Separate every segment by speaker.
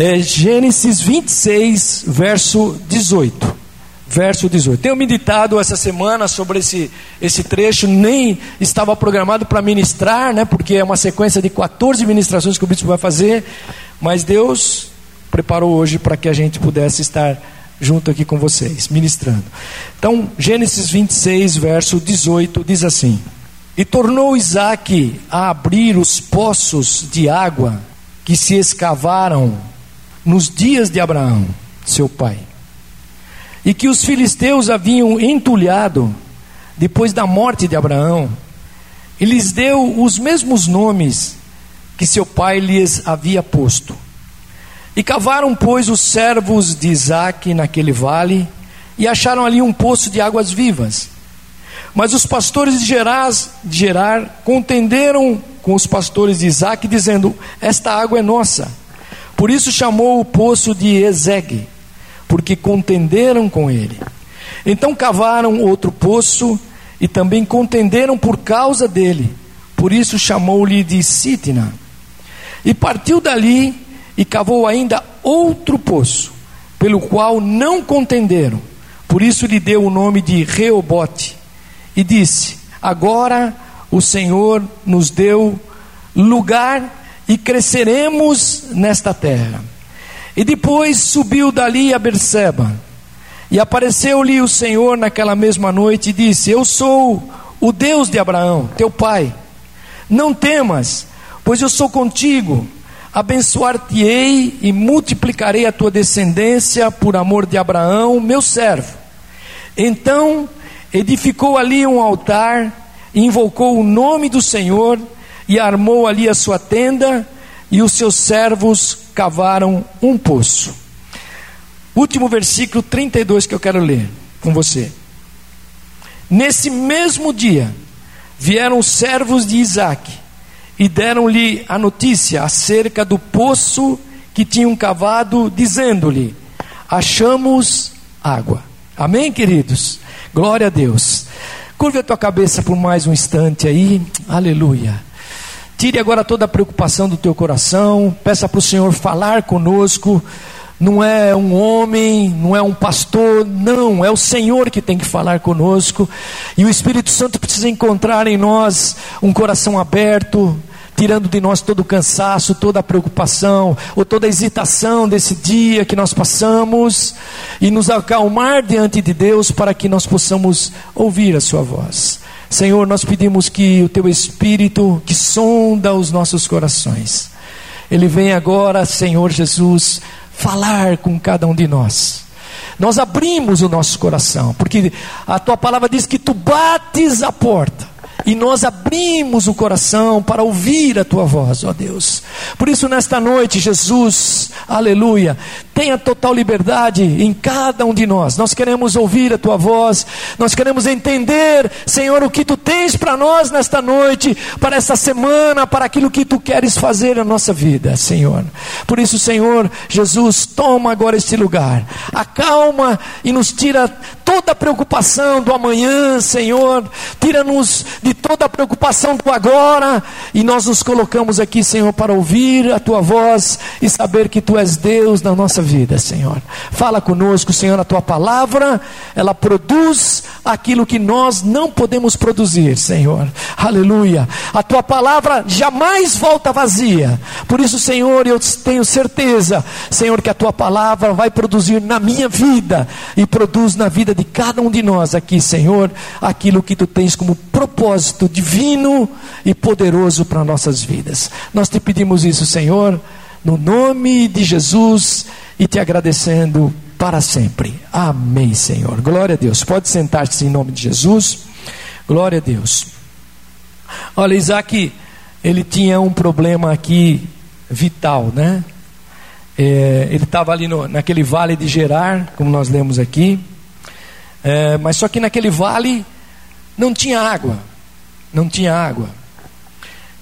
Speaker 1: É Gênesis 26, verso 18. Verso 18. Tenho meditado essa semana sobre esse, esse trecho, nem estava programado para ministrar, né, porque é uma sequência de 14 ministrações que o bispo vai fazer, mas Deus preparou hoje para que a gente pudesse estar junto aqui com vocês, ministrando. Então, Gênesis 26, verso 18, diz assim: E tornou Isaac a abrir os poços de água que se escavaram nos dias de Abraão, seu pai, e que os filisteus haviam entulhado depois da morte de Abraão, e lhes deu os mesmos nomes que seu pai lhes havia posto. E cavaram, pois, os servos de Isaac naquele vale, e acharam ali um poço de águas vivas. Mas os pastores de Gerar, de Gerar contenderam com os pastores de Isaac, dizendo: Esta água é nossa. Por isso chamou o poço de Ezegue, porque contenderam com ele. Então cavaram outro poço e também contenderam por causa dele. Por isso chamou-lhe de Sitna. E partiu dali e cavou ainda outro poço, pelo qual não contenderam. Por isso lhe deu o nome de Reobote. E disse: Agora o Senhor nos deu lugar e cresceremos nesta terra. E depois subiu dali a Berseba, e apareceu-lhe o Senhor naquela mesma noite e disse: Eu sou o Deus de Abraão, teu pai. Não temas, pois eu sou contigo. Abençoar-te-ei e multiplicarei a tua descendência por amor de Abraão, meu servo. Então edificou ali um altar, invocou o nome do Senhor e armou ali a sua tenda, e os seus servos cavaram um poço. Último versículo 32 que eu quero ler com você. Nesse mesmo dia, vieram os servos de Isaac e deram-lhe a notícia acerca do poço que tinham cavado, dizendo-lhe: Achamos água. Amém, queridos? Glória a Deus. Curve a tua cabeça por mais um instante aí. Aleluia. Tire agora toda a preocupação do teu coração, peça para o Senhor falar conosco. Não é um homem, não é um pastor, não, é o Senhor que tem que falar conosco. E o Espírito Santo precisa encontrar em nós um coração aberto, tirando de nós todo o cansaço, toda a preocupação, ou toda a hesitação desse dia que nós passamos, e nos acalmar diante de Deus para que nós possamos ouvir a Sua voz. Senhor, nós pedimos que o teu Espírito, que sonda os nossos corações, ele vem agora, Senhor Jesus, falar com cada um de nós. Nós abrimos o nosso coração, porque a tua palavra diz que tu bates a porta e nós abrimos o coração para ouvir a tua voz, ó Deus. Por isso, nesta noite, Jesus, aleluia, tenha total liberdade em cada um de nós. Nós queremos ouvir a tua voz, nós queremos entender, Senhor, o que tu tens para nós nesta noite, para esta semana, para aquilo que tu queres fazer na nossa vida, Senhor. Por isso, Senhor, Jesus, toma agora este lugar, acalma e nos tira toda a preocupação do amanhã, Senhor, tira-nos de toda a preocupação do agora, e nós nos colocamos aqui, Senhor, para ouvir a tua voz e saber que tu és Deus na nossa vida, Senhor. Fala conosco, Senhor, a tua palavra, ela produz aquilo que nós não podemos produzir, Senhor. Aleluia. A tua palavra jamais volta vazia. Por isso, Senhor, eu tenho certeza, Senhor, que a tua palavra vai produzir na minha vida e produz na vida de cada um de nós aqui, Senhor, aquilo que tu tens como propósito divino e poderoso para nossas vidas. Nós te pedimos isso, Senhor, no nome de Jesus e te agradecendo para sempre. Amém, Senhor. Glória a Deus. Pode sentar-se em nome de Jesus. Glória a Deus. Olha, Isaac, ele tinha um problema aqui vital, né? É, ele estava ali no, naquele vale de Gerar, como nós lemos aqui. É, mas só que naquele vale não tinha água. Não tinha água.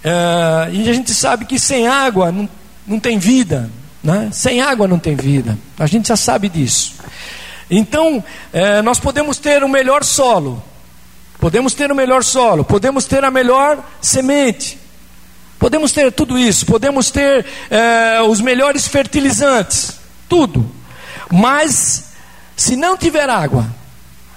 Speaker 1: É, e a gente sabe que sem água não, não tem vida. Né? Sem água não tem vida. A gente já sabe disso. Então, é, nós podemos ter o melhor solo. Podemos ter o melhor solo. Podemos ter a melhor semente. podemos ter tudo isso, podemos ter é, os melhores fertilizantes, tudo. Mas, se não tiver água,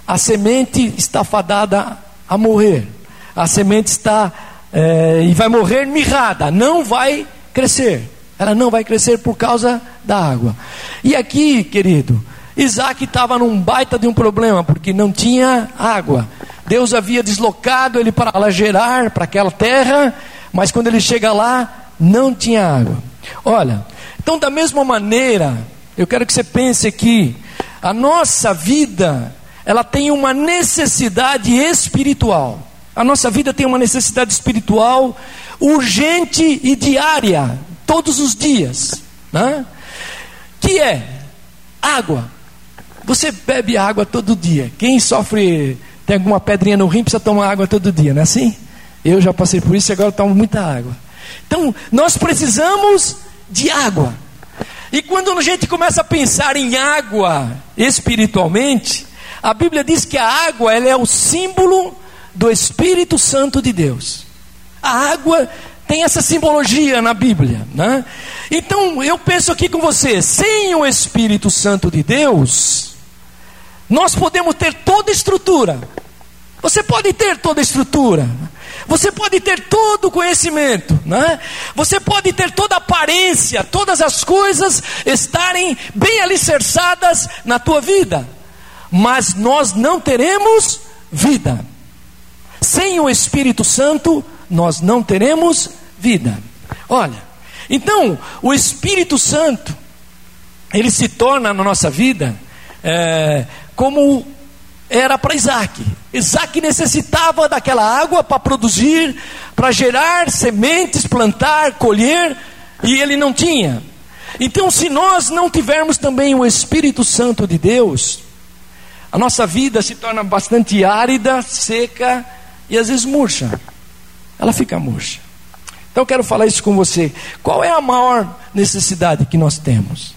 Speaker 1: a semente está fadada a morrer. A semente está é, e vai morrer mirrada, não vai crescer. Ela não vai crescer por causa da água. E aqui, querido, Isaac estava num baita de um problema, porque não tinha água. Deus havia deslocado ele para lá gerar, para aquela terra, mas quando ele chega lá, não tinha água. Olha, então da mesma maneira, eu quero que você pense aqui, a nossa vida, ela tem uma necessidade espiritual. A nossa vida tem uma necessidade espiritual urgente e diária, todos os dias, né? que é água. Você bebe água todo dia. Quem sofre, tem alguma pedrinha no rim, precisa tomar água todo dia, não é assim? Eu já passei por isso e agora tomo muita água. Então, nós precisamos de água. E quando a gente começa a pensar em água espiritualmente, a Bíblia diz que a água ela é o símbolo do Espírito Santo de Deus. A água tem essa simbologia na Bíblia, né? Então eu penso aqui com você, sem o Espírito Santo de Deus, nós podemos ter toda estrutura. Você pode ter toda estrutura. Você pode ter todo o conhecimento, né? Você pode ter toda aparência, todas as coisas estarem bem alicerçadas na tua vida, mas nós não teremos vida. Sem o Espírito Santo, nós não teremos vida. Olha, então, o Espírito Santo, ele se torna na nossa vida é, como era para Isaac. Isaac necessitava daquela água para produzir, para gerar sementes, plantar, colher, e ele não tinha. Então, se nós não tivermos também o Espírito Santo de Deus, a nossa vida se torna bastante árida, seca e às vezes murcha. Ela fica murcha. Então eu quero falar isso com você. Qual é a maior necessidade que nós temos?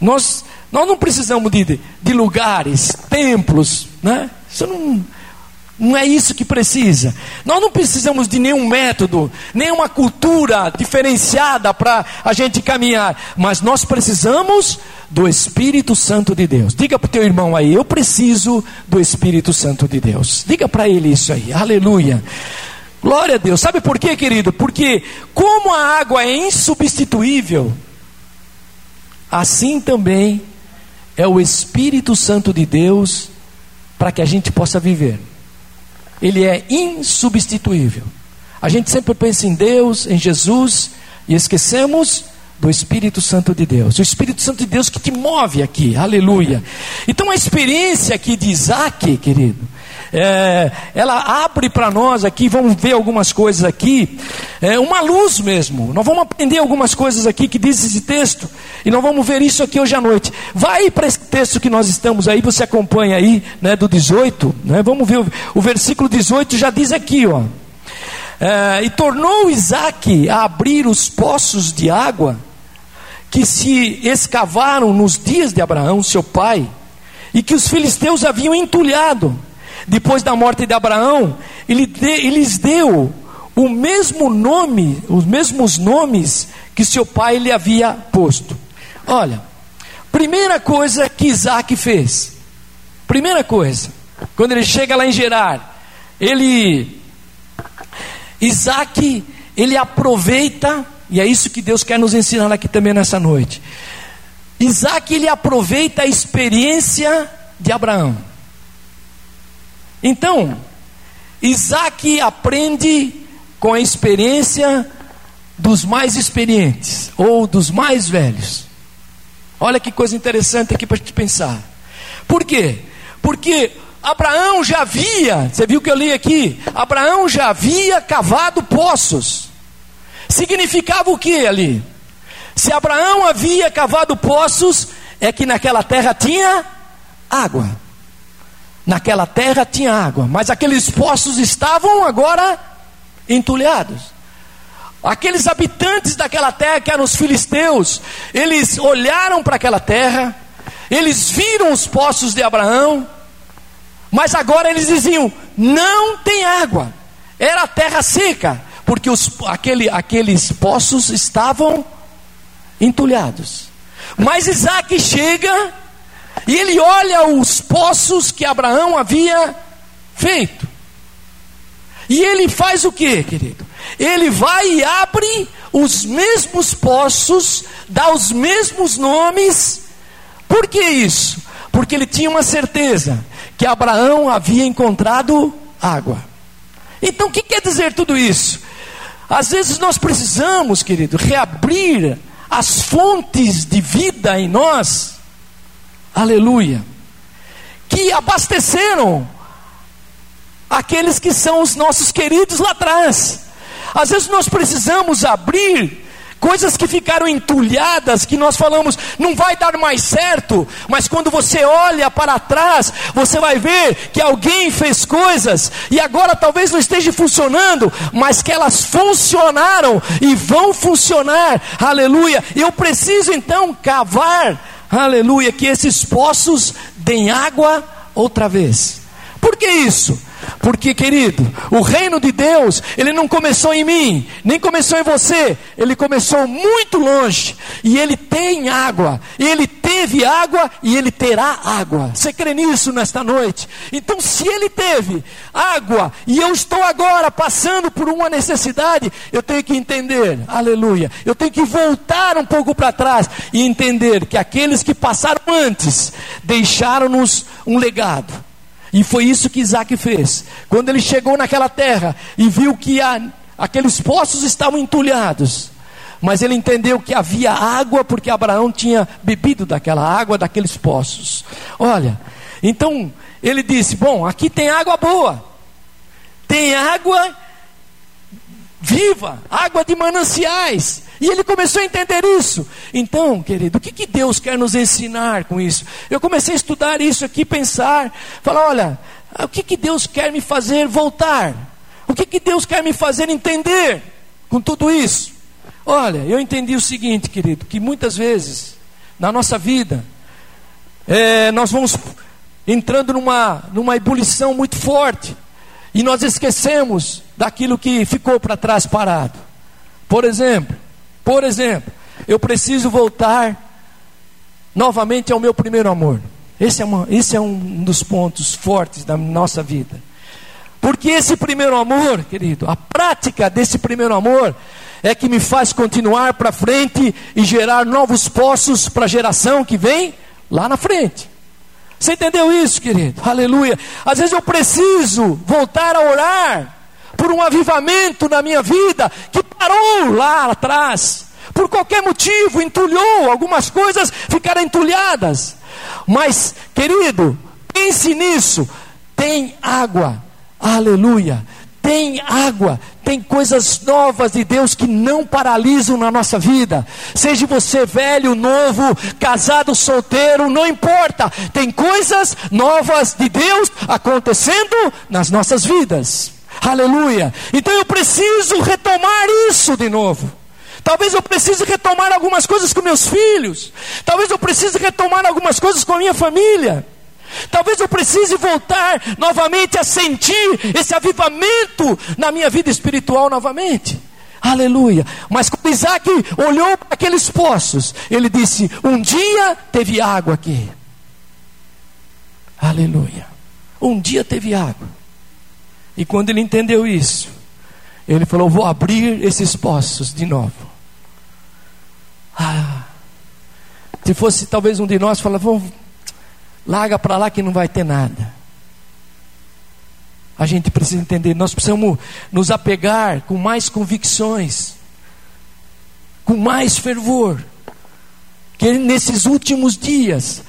Speaker 1: Nós, nós não precisamos de, de lugares, templos, né? Isso não, não é isso que precisa. Nós não precisamos de nenhum método, nenhuma cultura diferenciada para a gente caminhar, mas nós precisamos do Espírito Santo de Deus. Diga para o teu irmão aí, eu preciso do Espírito Santo de Deus. Diga para ele isso aí. Aleluia. Glória a Deus. Sabe por quê, querido? Porque como a água é insubstituível, assim também é o Espírito Santo de Deus para que a gente possa viver. Ele é insubstituível. A gente sempre pensa em Deus, em Jesus, e esquecemos do Espírito Santo de Deus. O Espírito Santo de Deus que te move aqui, aleluia. Então a experiência aqui de Isaac, querido, é, ela abre para nós aqui, vamos ver algumas coisas aqui, é, uma luz mesmo. Nós vamos aprender algumas coisas aqui que diz esse texto, e nós vamos ver isso aqui hoje à noite. Vai para esse texto que nós estamos aí, você acompanha aí, né, do 18, né, vamos ver o, o versículo 18 já diz aqui, ó. É, e tornou Isaac a abrir os poços de água que se escavaram nos dias de Abraão, seu pai, e que os filisteus haviam entulhado. Depois da morte de Abraão, ele, de, ele lhes deu o mesmo nome, os mesmos nomes que seu pai lhe havia posto. Olha, primeira coisa que Isaac fez, primeira coisa, quando ele chega lá em Gerar, ele, Isaac, ele aproveita, e é isso que Deus quer nos ensinar aqui também nessa noite. Isaac, ele aproveita a experiência de Abraão. Então, Isaac aprende com a experiência dos mais experientes ou dos mais velhos. Olha que coisa interessante aqui para te pensar. Por quê? Porque Abraão já havia, você viu que eu li aqui? Abraão já havia cavado poços. Significava o que ali? Se Abraão havia cavado poços, é que naquela terra tinha água. Naquela terra tinha água, mas aqueles poços estavam agora entulhados. Aqueles habitantes daquela terra, que eram os filisteus, eles olharam para aquela terra, eles viram os poços de Abraão, mas agora eles diziam: não tem água. Era terra seca, Porque os, aquele, aqueles poços estavam entulhados. Mas Isaac chega e ele olha os poços que Abraão havia feito. E ele faz o que, querido? Ele vai e abre os mesmos poços, dá os mesmos nomes. Por que isso? Porque ele tinha uma certeza que Abraão havia encontrado água. Então, o que quer dizer tudo isso? Às vezes nós precisamos, querido, reabrir as fontes de vida em nós, aleluia, que abasteceram aqueles que são os nossos queridos lá atrás. Às vezes nós precisamos abrir coisas que ficaram entulhadas, que nós falamos, não vai dar mais certo, mas quando você olha para trás, você vai ver que alguém fez coisas e agora talvez não esteja funcionando, mas que elas funcionaram e vão funcionar, aleluia. Eu preciso então cavar, aleluia, que esses poços deem água outra vez. Por que isso? Porque, querido, o reino de Deus, ele não começou em mim, nem começou em você, ele começou muito longe, e ele tem água, ele teve água e ele terá água. Você crê nisso nesta noite? Então, se ele teve água e eu estou agora passando por uma necessidade, eu tenho que entender, aleluia, eu tenho que voltar um pouco para trás e entender que aqueles que passaram antes deixaram-nos um legado. E foi isso que Isaac fez. Quando ele chegou naquela terra e viu que a, aqueles poços estavam entulhados, mas ele entendeu que havia água porque Abraão tinha bebido daquela água daqueles poços. Olha, então ele disse: Bom, aqui tem água boa, tem água viva, água de mananciais. E ele começou a entender isso. Então, querido, o que, que Deus quer nos ensinar com isso? Eu comecei a estudar isso aqui, pensar, falar: olha, o que, que Deus quer me fazer voltar? O que, que Deus quer me fazer entender com tudo isso? Olha, eu entendi o seguinte, querido, que muitas vezes na nossa vida é, nós vamos entrando numa, numa ebulição muito forte e nós esquecemos daquilo que ficou para trás parado. Por exemplo, por exemplo, eu preciso voltar novamente ao meu primeiro amor. Esse é, uma, esse é um dos pontos fortes da nossa vida. Porque esse primeiro amor, querido, a prática desse primeiro amor é que me faz continuar para frente e gerar novos poços para a geração que vem lá na frente. Você entendeu isso, querido? Aleluia. Às vezes eu preciso voltar a orar por um avivamento na minha vida que parou lá atrás. Por qualquer motivo, entulhou, algumas coisas ficaram entulhadas. Mas, querido, pense nisso. Tem água, aleluia. Tem água, tem coisas novas de Deus que não paralisam na nossa vida. Seja você velho, novo, casado, solteiro, não importa. Tem coisas novas de Deus acontecendo nas nossas vidas. Aleluia. Então eu preciso retomar isso de novo. Talvez eu precise retomar algumas coisas com meus filhos. Talvez eu precise retomar algumas coisas com a minha família. Talvez eu precise voltar novamente a sentir esse avivamento na minha vida espiritual novamente. Aleluia. Mas quando Isaac olhou para aqueles poços, ele disse: Um dia teve água aqui. Aleluia. Um dia teve água. E quando ele entendeu isso, ele falou: Vou abrir esses poços de novo. Ah, se fosse talvez um de nós, falava: Larga para lá que não vai ter nada. A gente precisa entender, nós precisamos nos apegar com mais convicções, com mais fervor, que nesses últimos dias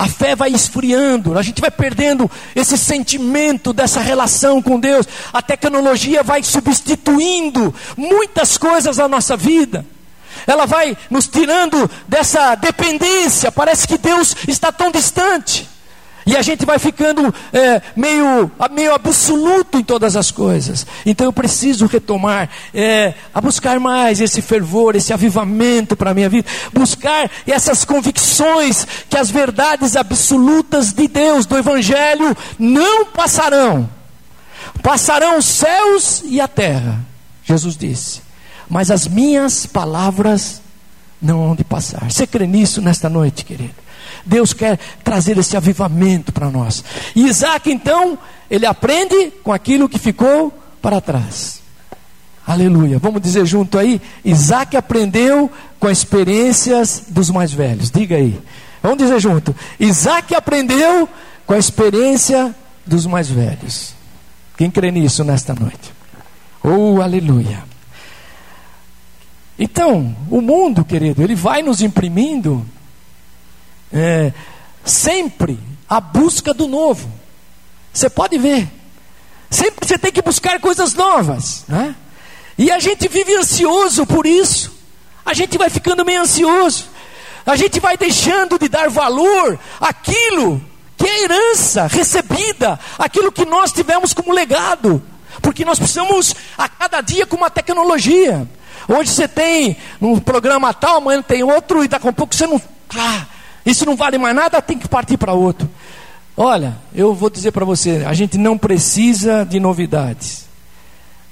Speaker 1: a fé vai esfriando, a gente vai perdendo esse sentimento dessa relação com Deus. A tecnologia vai substituindo muitas coisas na nossa vida. Ela vai nos tirando dessa dependência. Parece que Deus está tão distante. E a gente vai ficando é, meio, meio absoluto em todas as coisas. Então eu preciso retomar, é, a buscar mais esse fervor, esse avivamento para a minha vida. Buscar essas convicções que as verdades absolutas de Deus, do Evangelho, não passarão. Passarão os céus e a terra. Jesus disse: Mas as minhas palavras não hão de passar. Você crê nisso nesta noite, querido? Deus quer trazer esse avivamento para nós. E Isaac, então, ele aprende com aquilo que ficou para trás. Aleluia. Vamos dizer junto aí? Isaac aprendeu com experiências dos mais velhos. Diga aí. Vamos dizer junto. Isaac aprendeu com a experiência dos mais velhos. Quem crê nisso nesta noite? Oh, aleluia. Então, o mundo, querido, ele vai nos imprimindo é, sempre a busca do novo. Você pode ver. Sempre você tem que buscar coisas novas. Né? E a gente vive ansioso por isso. A gente vai ficando meio ansioso. A gente vai deixando de dar valor àquilo que é herança recebida, aquilo que nós tivemos como legado. Porque nós precisamos a cada dia com uma tecnologia. Hoje você tem um programa tal, amanhã tem outro, e daqui a pouco você não. Ah, isso não vale mais nada, tem que partir para outro. Olha, eu vou dizer para você: a gente não precisa de novidades.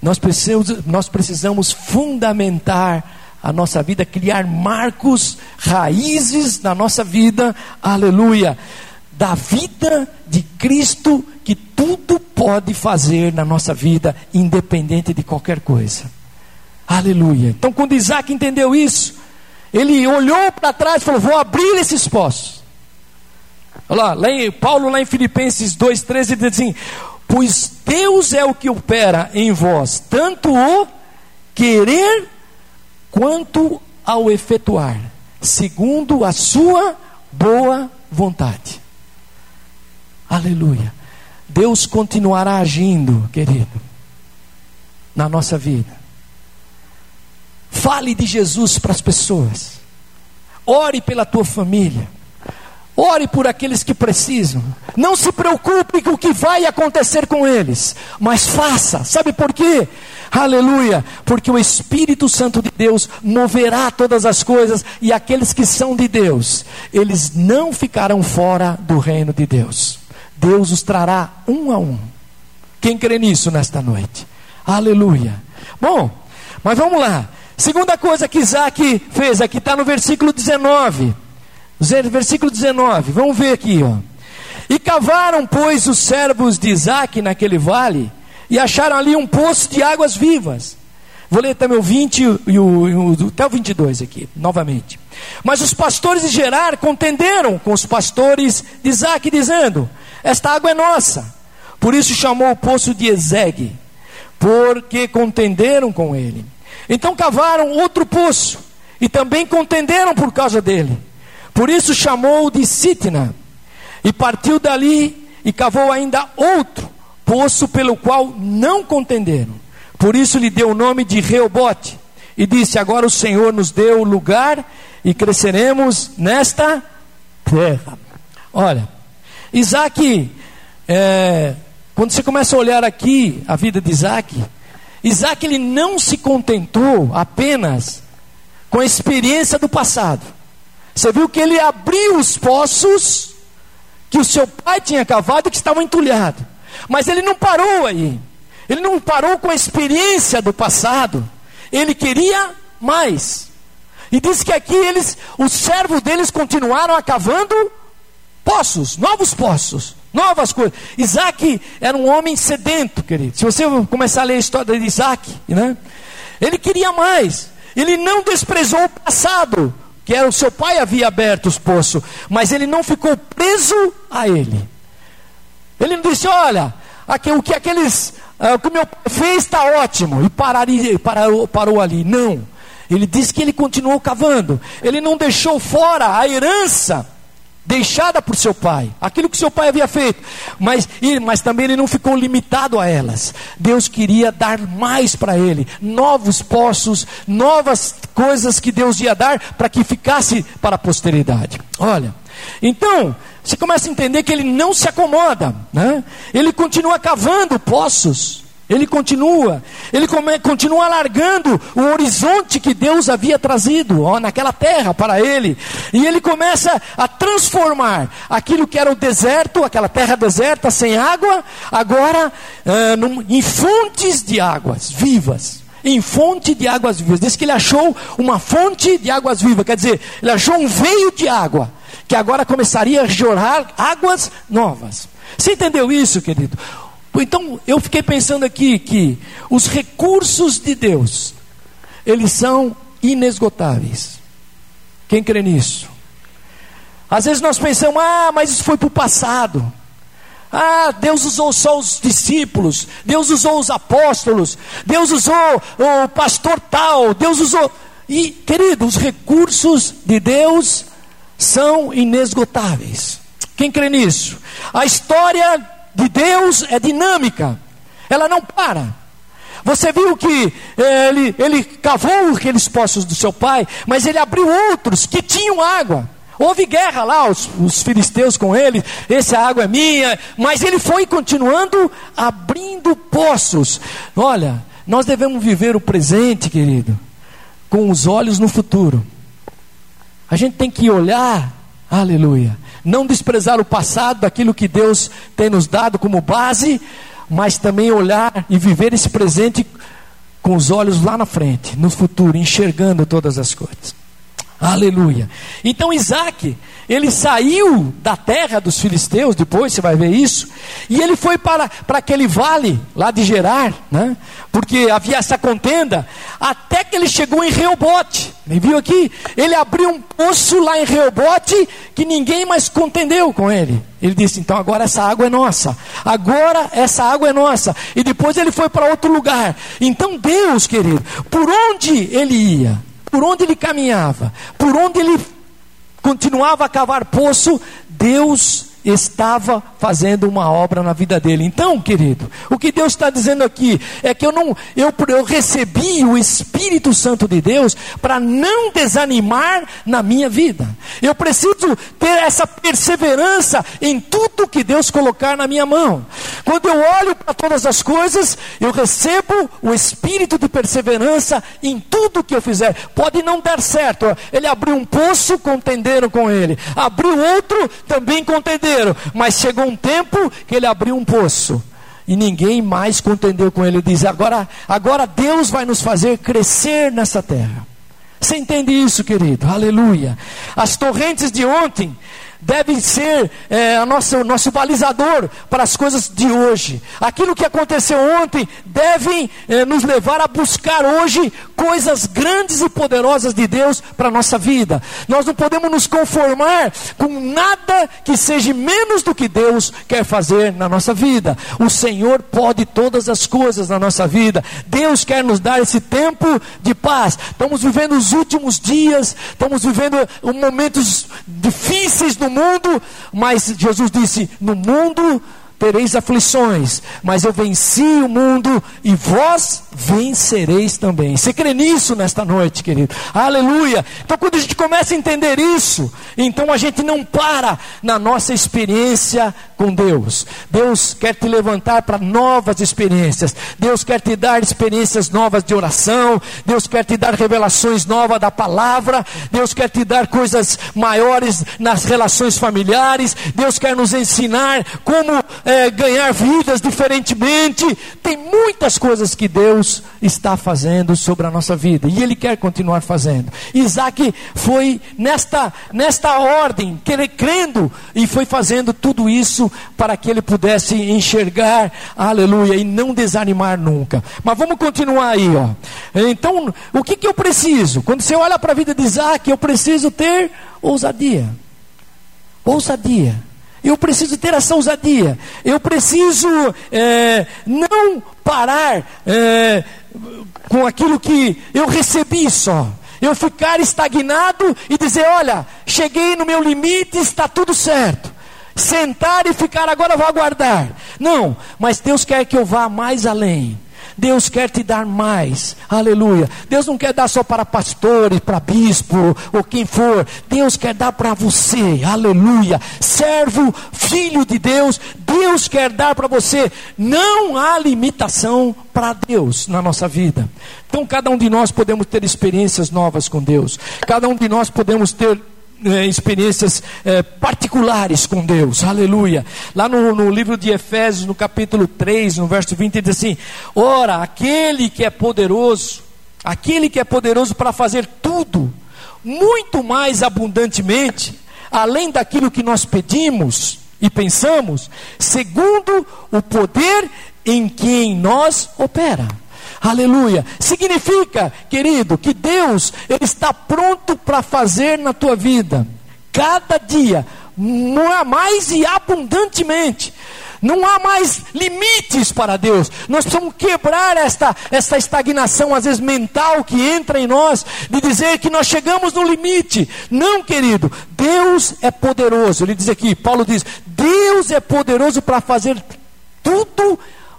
Speaker 1: Nós precisamos, nós precisamos fundamentar a nossa vida, criar marcos, raízes na nossa vida, aleluia, da vida de Cristo que tudo pode fazer na nossa vida, independente de qualquer coisa. Aleluia. Então, quando Isaac entendeu isso, ele olhou para trás e falou: Vou abrir esses poços. Olha lá, em, Paulo, lá em Filipenses 2,13, diz assim: Pois Deus é o que opera em vós, tanto o querer quanto ao efetuar, segundo a sua boa vontade. Aleluia. Deus continuará agindo, querido, na nossa vida. Fale de Jesus para as pessoas. Ore pela tua família. Ore por aqueles que precisam. Não se preocupe com o que vai acontecer com eles, mas faça. Sabe por quê? Aleluia! Porque o Espírito Santo de Deus moverá todas as coisas e aqueles que são de Deus, eles não ficarão fora do reino de Deus. Deus os trará um a um. Quem crê nisso nesta noite? Aleluia. Bom, mas vamos lá. Segunda coisa que Isaac fez, aqui está no versículo 19. Versículo 19, vamos ver aqui, ó. E cavaram, pois, os servos de Isaac naquele vale, e acharam ali um poço de águas vivas. Vou ler também o 20 e o, o, até o 22 aqui, novamente. Mas os pastores de Gerar contenderam com os pastores de Isaac, dizendo: esta água é nossa. Por isso chamou o poço de Ezegue, porque contenderam com ele. Então cavaram outro poço, e também contenderam por causa dele. Por isso chamou de Sitna, e partiu dali e cavou ainda outro poço pelo qual não contenderam. Por isso lhe deu o nome de Reobote, e disse: Agora o Senhor nos deu lugar e cresceremos nesta terra. Olha, Isaac, é, quando você começa a olhar aqui a vida de Isaac, Isaac ele não se contentou apenas com a experiência do passado. Você viu que ele abriu os poços que o seu pai tinha cavado e que estavam entulhados. Mas ele não parou aí. Ele não parou com a experiência do passado. Ele queria mais. E diz que aqui eles, os servos deles continuaram cavando poços, novos poços, novas coisas. Isaac era um homem sedento, querido. Se você começar a ler a história de Isaac, né? Ele queria mais. Ele não desprezou o passado, que era o seu pai havia aberto os poços, mas ele não ficou preso a ele. Ele não disse: Olha, aqui, o que aqueles, uh, o que meu pai fez está ótimo, e pararia, parou, parou ali. Não. Ele disse que ele continuou cavando, ele não deixou fora a herança deixada por seu pai, aquilo que seu pai havia feito, mas, mas também ele não ficou limitado a elas. Deus queria dar mais para ele, novos poços, novas coisas que Deus ia dar para que ficasse para a posteridade. Olha, então você começa a entender que ele não se acomoda, né? ele continua cavando poços. Ele continua, ele come, continua alargando o horizonte que Deus havia trazido ó, naquela terra para ele. E ele começa a transformar aquilo que era o deserto, aquela terra deserta sem água, agora uh, num, em fontes de águas vivas. em fonte de águas vivas. Diz que ele achou uma fonte de águas vivas, quer dizer, ele achou um veio de água, que agora começaria a jorrar águas novas. Você entendeu isso, querido? Então eu fiquei pensando aqui que os recursos de Deus, eles são inesgotáveis. Quem crê nisso? Às vezes nós pensamos, ah, mas isso foi para o passado. Ah, Deus usou só os discípulos, Deus usou os apóstolos, Deus usou o pastor tal, Deus usou. E, querido, os recursos de Deus são inesgotáveis. Quem crê nisso? A história de Deus é dinâmica, ela não para. Você viu que eh, ele, ele cavou aqueles poços do seu pai, mas ele abriu outros que tinham água. Houve guerra lá, os, os filisteus com ele, essa água é minha, mas ele foi continuando abrindo poços. Olha, nós devemos viver o presente, querido, com os olhos no futuro. A gente tem que olhar, aleluia, não desprezar o passado, daquilo que Deus tem nos dado como base, mas também olhar e viver esse presente com os olhos lá na frente, no futuro, enxergando todas as coisas. Aleluia. Então Isaac, ele saiu da terra dos filisteus, depois você vai ver isso, e ele foi para, para aquele vale lá de Gerar, né? porque havia essa contenda, até que ele chegou em Reobote. Me viu aqui? Ele abriu um poço lá em Reobote que ninguém mais contendeu com ele. Ele disse: então agora essa água é nossa, agora essa água é nossa. E depois ele foi para outro lugar. Então Deus, querido, por onde ele ia? Por onde ele caminhava, por onde ele continuava a cavar poço, Deus estava fazendo uma obra na vida dele. Então, querido, o que Deus está dizendo aqui é que eu não, eu, eu recebi o Espírito Santo de Deus para não desanimar na minha vida. Eu preciso ter essa perseverança em tudo que Deus colocar na minha mão. Quando eu olho para todas as coisas, eu recebo o espírito de perseverança em tudo que eu fizer. Pode não dar certo. Ele abriu um poço, contenderam com ele. Abriu outro, também contenderam mas chegou um tempo que ele abriu um poço. E ninguém mais contendeu com ele. Diz: agora, agora Deus vai nos fazer crescer nessa terra. Você entende isso, querido? Aleluia. As torrentes de ontem deve ser é, a nossa, o nosso balizador para as coisas de hoje. Aquilo que aconteceu ontem deve é, nos levar a buscar hoje coisas grandes e poderosas de Deus para a nossa vida. Nós não podemos nos conformar com nada que seja menos do que Deus quer fazer na nossa vida. O Senhor pode todas as coisas na nossa vida. Deus quer nos dar esse tempo de paz. Estamos vivendo os últimos dias, estamos vivendo momentos difíceis no mundo, mas Jesus disse: no mundo tereis aflições, mas eu venci o mundo e vós vencereis também. Você crê nisso nesta noite, querido? Aleluia! Então, quando a gente começa a entender isso, então a gente não para na nossa experiência com Deus. Deus quer te levantar para novas experiências. Deus quer te dar experiências novas de oração. Deus quer te dar revelações novas da palavra. Deus quer te dar coisas maiores nas relações familiares. Deus quer nos ensinar como é, ganhar vidas diferentemente. Tem muitas coisas que Deus está fazendo sobre a nossa vida e Ele quer continuar fazendo. Isaac foi nesta, nesta ordem, crendo e foi fazendo tudo isso para que ele pudesse enxergar, aleluia, e não desanimar nunca. Mas vamos continuar aí, ó. Então, o que, que eu preciso? Quando você olha para a vida de Isaac, eu preciso ter ousadia. Ousadia. Eu preciso ter essa ousadia. Eu preciso é, não parar é, com aquilo que eu recebi só. Eu ficar estagnado e dizer: olha, cheguei no meu limite, está tudo certo. Sentar e ficar, agora vou aguardar. Não, mas Deus quer que eu vá mais além. Deus quer te dar mais. Aleluia. Deus não quer dar só para pastores, para bispo ou quem for. Deus quer dar para você. Aleluia. Servo, filho de Deus, Deus quer dar para você. Não há limitação para Deus na nossa vida. Então cada um de nós podemos ter experiências novas com Deus. Cada um de nós podemos ter é, experiências é, particulares com Deus, aleluia. Lá no, no, livro de Efésios, no capítulo 3, no verso 20, ele diz assim: Ora, aquele que é poderoso, aquele que é poderoso para fazer tudo, muito mais abundantemente, além daquilo que nós pedimos e pensamos, segundo o poder em quem nós opera. Aleluia. Significa, querido, que Deus ele está pronto para fazer na tua vida, cada dia, mais e abundantemente. Não há mais limites para Deus. Nós precisamos quebrar esta, esta estagnação, às vezes mental, que entra em nós, de dizer que nós chegamos no limite. Não, querido, Deus é poderoso. Ele diz aqui, Paulo diz: Deus é poderoso para fazer tudo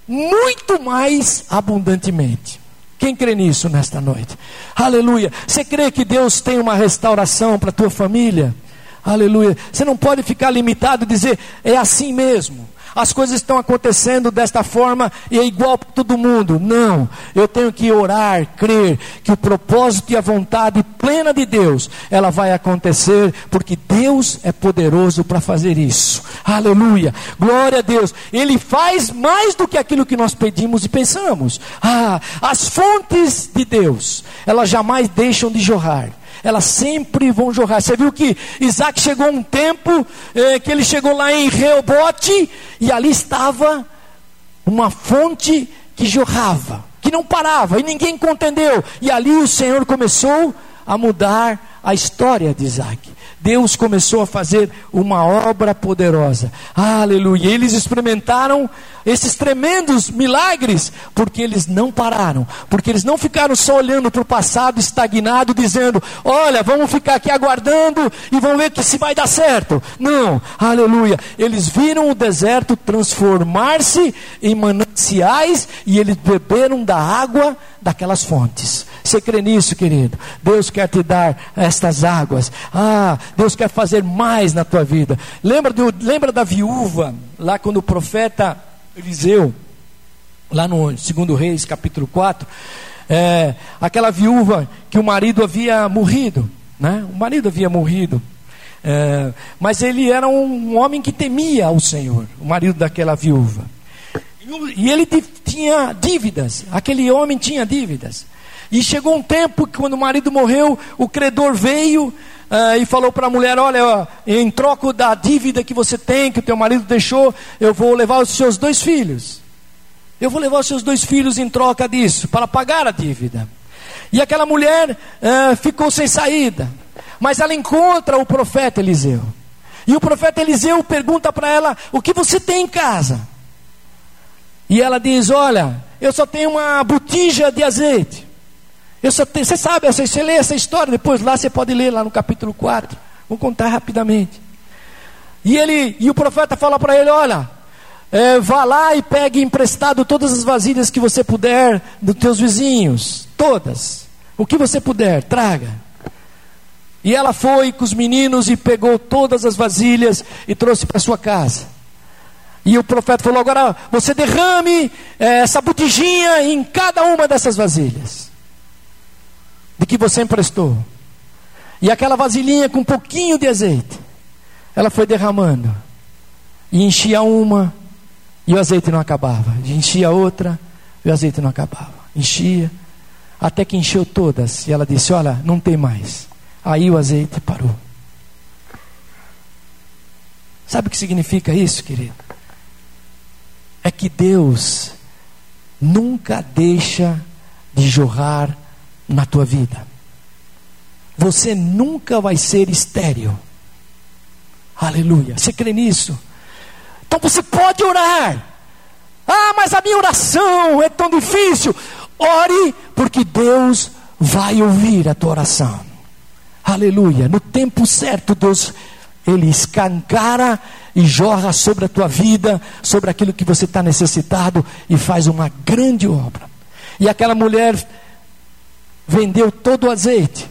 Speaker 1: muito mais abundantemente. Quem crê nisso nesta noite? Aleluia. Você crê que Deus tem uma restauração para a tua família? Aleluia. Você não pode ficar limitado e dizer, é assim mesmo as coisas estão acontecendo desta forma e é igual para todo mundo. Não, eu tenho que orar, crer que o propósito e a vontade plena de Deus, ela vai acontecer, porque Deus é poderoso para fazer isso. Aleluia, glória a Deus. Ele faz mais do que aquilo que nós pedimos e pensamos. Ah, as fontes de Deus, elas jamais deixam de jorrar elas sempre vão jorrar. Você viu que Isaac chegou um tempo eh, que ele chegou lá em Reobote e ali estava uma fonte que jorrava, que não parava e ninguém contendeu. E ali o Senhor começou a mudar a história de Isaac. Deus começou a fazer uma obra poderosa. Aleluia. Eles experimentaram esses tremendos milagres porque eles não pararam, porque eles não ficaram só olhando para o passado estagnado, dizendo: Olha, vamos ficar aqui aguardando e vamos ver que se vai dar certo. Não, aleluia. Eles viram o deserto transformar-se em mananciais e eles beberam da água daquelas fontes. Você crê nisso, querido? Deus quer te dar estas águas. Ah, Deus quer fazer mais na tua vida. Lembra, do, lembra da viúva, lá quando o profeta Eliseu, lá no 2 Reis, capítulo 4, é, aquela viúva que o marido havia morrido, né? O marido havia morrido. É, mas ele era um homem que temia o Senhor, o marido daquela viúva. E ele tinha dívidas, aquele homem tinha dívidas. E chegou um tempo que, quando o marido morreu, o credor veio uh, e falou para a mulher: Olha, ó, em troca da dívida que você tem, que o teu marido deixou, eu vou levar os seus dois filhos. Eu vou levar os seus dois filhos em troca disso, para pagar a dívida. E aquela mulher uh, ficou sem saída. Mas ela encontra o profeta Eliseu. E o profeta Eliseu pergunta para ela: O que você tem em casa? E ela diz: Olha, eu só tenho uma botija de azeite. Você sabe, você lê essa história, depois lá você pode ler lá no capítulo 4. Vou contar rapidamente. E ele e o profeta fala para ele: olha, é, vá lá e pegue emprestado todas as vasilhas que você puder dos teus vizinhos, todas. O que você puder, traga. E ela foi com os meninos e pegou todas as vasilhas e trouxe para sua casa. E o profeta falou: agora você derrame é, essa botijinha em cada uma dessas vasilhas de que você emprestou. E aquela vasilhinha com um pouquinho de azeite, ela foi derramando. E enchia uma, e o azeite não acabava. E enchia outra, e o azeite não acabava. Enchia, até que encheu todas. E ela disse: Olha, não tem mais. Aí o azeite parou. Sabe o que significa isso, querido? É que Deus nunca deixa de jorrar na tua vida. Você nunca vai ser estéril. Aleluia. Você crê nisso? Então você pode orar. Ah, mas a minha oração é tão difícil. Ore, porque Deus vai ouvir a tua oração. Aleluia. No tempo certo, Deus ele escancara e jorra sobre a tua vida, sobre aquilo que você está necessitado e faz uma grande obra. E aquela mulher vendeu todo o azeite,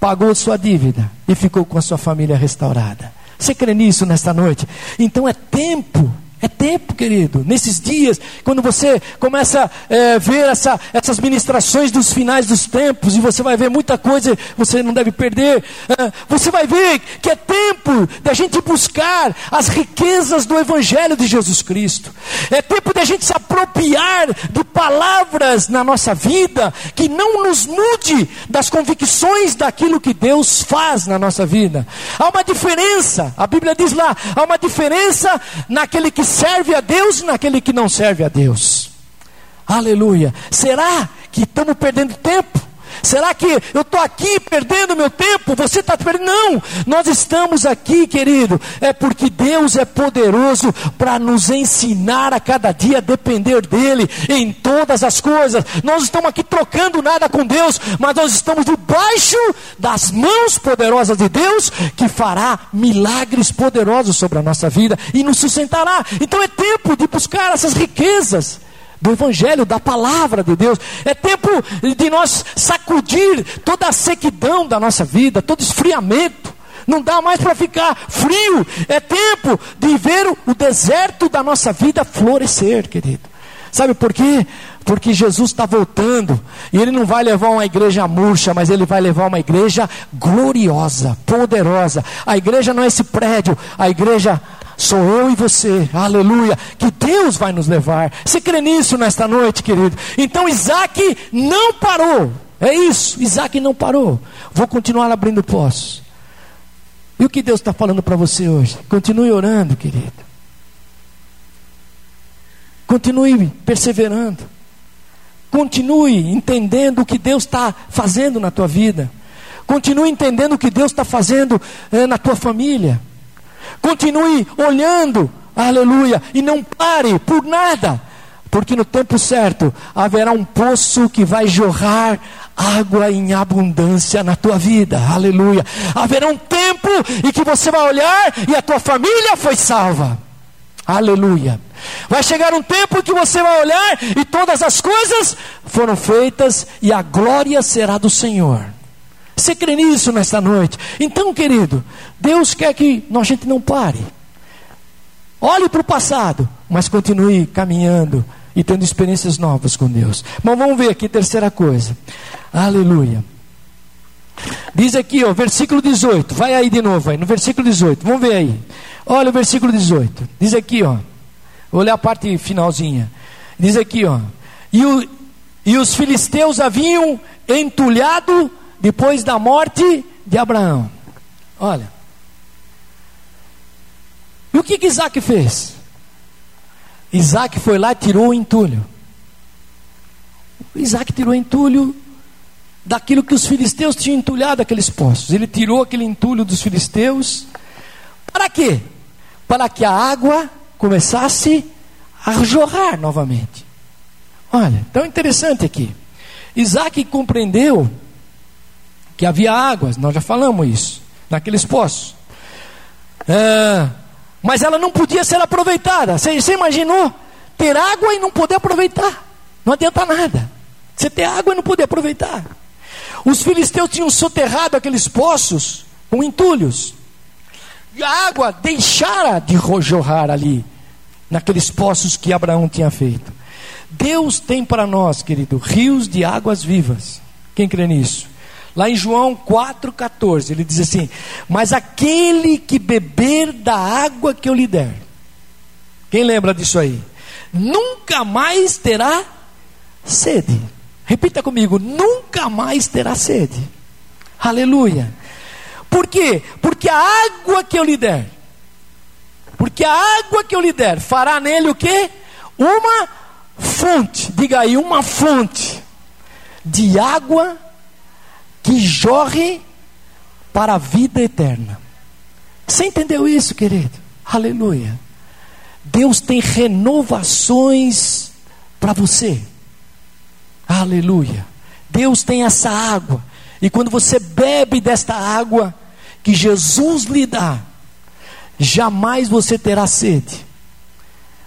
Speaker 1: pagou sua dívida e ficou com a sua família restaurada. Você crê nisso nesta noite? Então é tempo É tempo, querido. Nesses dias, quando você começa a é, ver essa, essas ministrações dos finais dos tempos, e você vai ver muita coisa, você não deve perder. É, você vai ver que é tempo da gente buscar as riquezas do Evangelho de Jesus Cristo. É tempo da gente se apropriar de palavras na nossa vida que não nos mude das convicções daquilo que Deus faz na nossa vida. Há uma diferença, a Bíblia diz lá, há uma diferença naquele que serve a Deus e naquele que não serve a Deus. Aleluia. Será que estamos perdendo tempo? Será que eu estou aqui perdendo meu tempo? Você está perdendo? Não, nós estamos aqui, querido, é porque Deus é poderoso para nos ensinar a cada dia a depender dEle em todas as coisas. Nós estamos aqui trocando nada com Deus, mas nós estamos debaixo das mãos poderosas de Deus que fará milagres poderosos sobre a nossa vida e nos sustentará. Então é tempo de buscar essas riquezas do Evangelho, da palavra de Deus. É tempo de nós sacudir toda a sequidão da nossa vida, todo esfriamento. Não dá mais para ficar frio. É tempo de ver o deserto da nossa vida florescer, querido. Sabe por quê? Porque Jesus está voltando e Ele não vai levar uma igreja murcha, mas Ele vai levar uma igreja gloriosa, poderosa. A igreja não é esse prédio, a igreja sou eu e você, aleluia, que Deus vai nos levar. Você crê nisso nesta noite, querido? Então Isaac não parou, é isso, Isaac não parou. Vou continuar abrindo poços. E o que Deus está falando para você hoje? Continue orando, querido. Continue perseverando. Continue entendendo o que Deus está fazendo na tua vida. Continue entendendo o que Deus está fazendo é, na tua família. Continue olhando, aleluia, e não pare por nada, porque no tempo certo haverá um poço que vai jorrar água em abundância na tua vida, aleluia. Haverá um tempo em que você vai olhar e a tua família foi salva, aleluia. Vai chegar um tempo em que você vai olhar e todas as coisas foram feitas e a glória será do Senhor. Você crê nisso nesta noite? Então, querido, Deus quer que a gente não pare. Olhe para o passado, mas continue caminhando e tendo experiências novas com Deus. Mas vamos ver aqui, terceira coisa. Aleluia. Diz aqui, ó, versículo 18. Vai aí de novo, aí, no versículo 18. Vamos ver aí. Olha o versículo 18. Diz aqui, ó. Ler a parte finalzinha. Diz aqui, ó. E, o, e os filisteus haviam entulhado depois da morte de Abraão. Olha. E o que, que Isaac fez? Isaac foi lá e tirou o entulho. Isaac tirou o entulho daquilo que os filisteus tinham entulhado aqueles poços. Ele tirou aquele entulho dos filisteus. Para quê? Para que a água começasse a jorrar novamente. Olha, tão interessante aqui. Isaac compreendeu que havia águas, nós já falamos isso, naqueles poços. É, mas ela não podia ser aproveitada. Você, você imaginou ter água e não poder aproveitar? Não adianta nada. Você ter água e não poder aproveitar. Os filisteus tinham soterrado aqueles poços com entulhos. E a água deixara de jorrar ali, naqueles poços que Abraão tinha feito. Deus tem para nós, querido, rios de águas vivas. Quem crê nisso? Lá em João 4,14, ele diz assim: Mas aquele que beber da água que eu lhe der, quem lembra disso aí? Nunca mais terá sede. Repita comigo: nunca mais terá sede. Aleluia. Por quê? Porque a água que eu lhe der, porque a água que eu lhe der fará nele o quê? Uma fonte, diga aí, uma fonte de água que jorre para a vida eterna. Você entendeu isso, querido? Aleluia. Deus tem renovações para você. Aleluia. Deus tem essa água. E quando você bebe desta água que Jesus lhe dá, jamais você terá sede,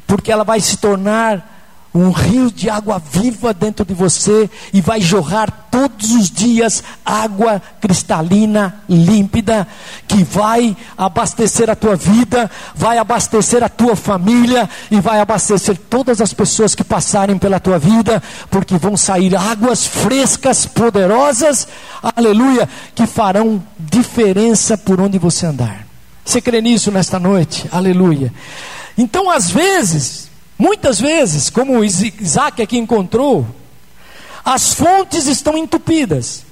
Speaker 1: porque ela vai se tornar um rio de água viva dentro de você e vai jorrar todos os dias água cristalina, límpida, que vai abastecer a tua vida, vai abastecer a tua família e vai abastecer todas as pessoas que passarem pela tua vida, porque vão sair águas frescas, poderosas, aleluia, que farão diferença por onde você andar. Você crê nisso nesta noite? Aleluia. Então, às vezes, muitas vezes, como Isaac aqui encontrou, as fontes estão entupidas.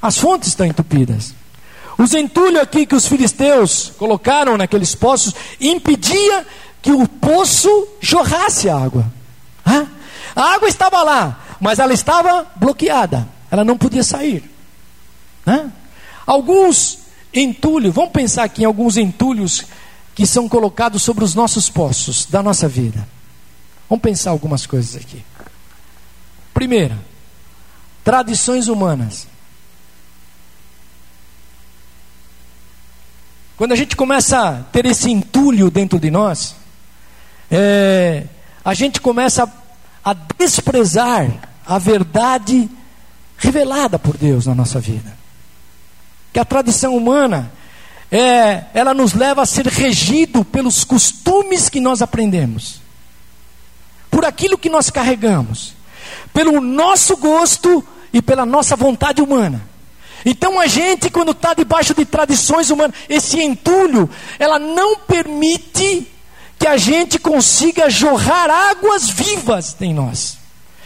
Speaker 1: As fontes estão entupidas. Os entulhos aqui que os filisteus colocaram naqueles poços impedia que o poço jorrasse água. A água estava lá, mas ela estava bloqueada. Ela não podia sair. Alguns entulhos, vamos pensar aqui em alguns entulhos que são colocados sobre os nossos poços da nossa vida. Vamos pensar algumas coisas aqui. Primeira, tradições humanas. Quando a gente começa a ter esse entulho dentro de nós, é, a gente começa a, a desprezar a verdade revelada por Deus na nossa vida. Que a tradição humana, é, ela nos leva a ser regido pelos costumes que nós aprendemos, por aquilo que nós carregamos pelo nosso gosto e pela nossa vontade humana. Então a gente, quando está debaixo de tradições humanas, esse entulho, ela não permite que a gente consiga jorrar águas vivas em nós.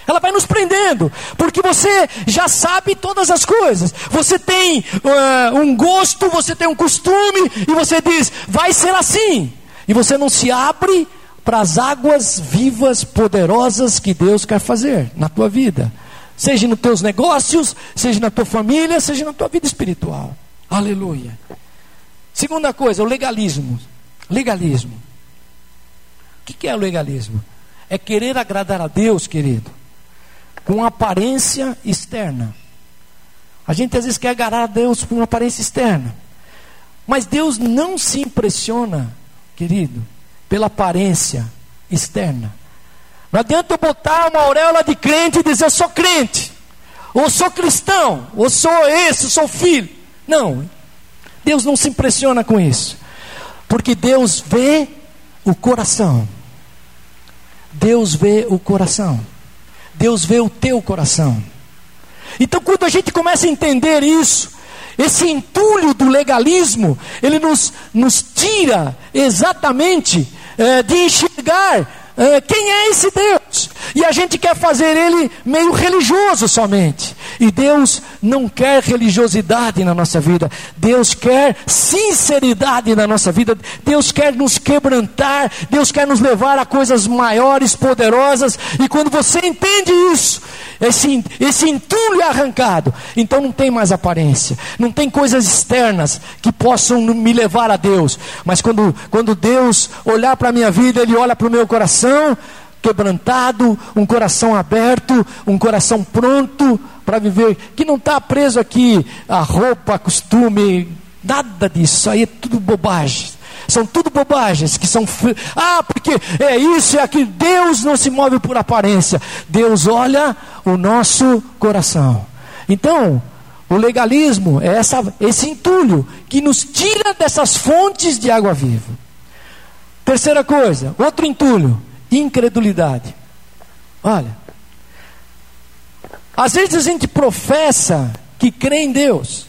Speaker 1: Ela vai nos prendendo, porque você já sabe todas as coisas. Você tem uh, um gosto, você tem um costume, e você diz, vai ser assim. E você não se abre para as águas vivas, poderosas que Deus quer fazer na tua vida, seja nos teus negócios, seja na tua família, seja na tua vida espiritual. Aleluia. Segunda coisa, o legalismo. Legalismo. O que é o legalismo? É querer agradar a Deus, querido, com aparência externa. A gente às vezes quer agradar a Deus com uma aparência externa. Mas Deus não se impressiona, querido, pela aparência externa. Não adianta eu botar uma auréola de crente e dizer eu sou crente, ou sou cristão, ou sou esse, sou filho. Não, Deus não se impressiona com isso, porque Deus vê o coração. Deus vê o coração. Deus vê o teu coração. Então, quando a gente começa a entender isso, esse entulho do legalismo, ele nos, nos tira exatamente é, de enxergar quem é esse Deus. E a gente quer fazer ele meio religioso somente. E Deus não quer religiosidade na nossa vida. Deus quer sinceridade na nossa vida. Deus quer nos quebrantar. Deus quer nos levar a coisas maiores, poderosas. E quando você entende isso, esse, esse entulho é arrancado. Então não tem mais aparência. Não tem coisas externas que possam me levar a Deus. Mas quando, quando Deus olhar para a minha vida, Ele olha para o meu coração quebrantado, um coração aberto, um coração pronto para viver, que não está preso aqui a roupa, a costume, nada disso, aí é tudo bobagem. São tudo bobagens que são. Ah, porque é isso, é aquilo. Deus não se move por aparência. Deus olha o nosso coração. Então, o legalismo é essa, esse entulho que nos tira dessas fontes de água viva. Terceira coisa, outro entulho incredulidade. Olha, às vezes a gente professa que crê em Deus.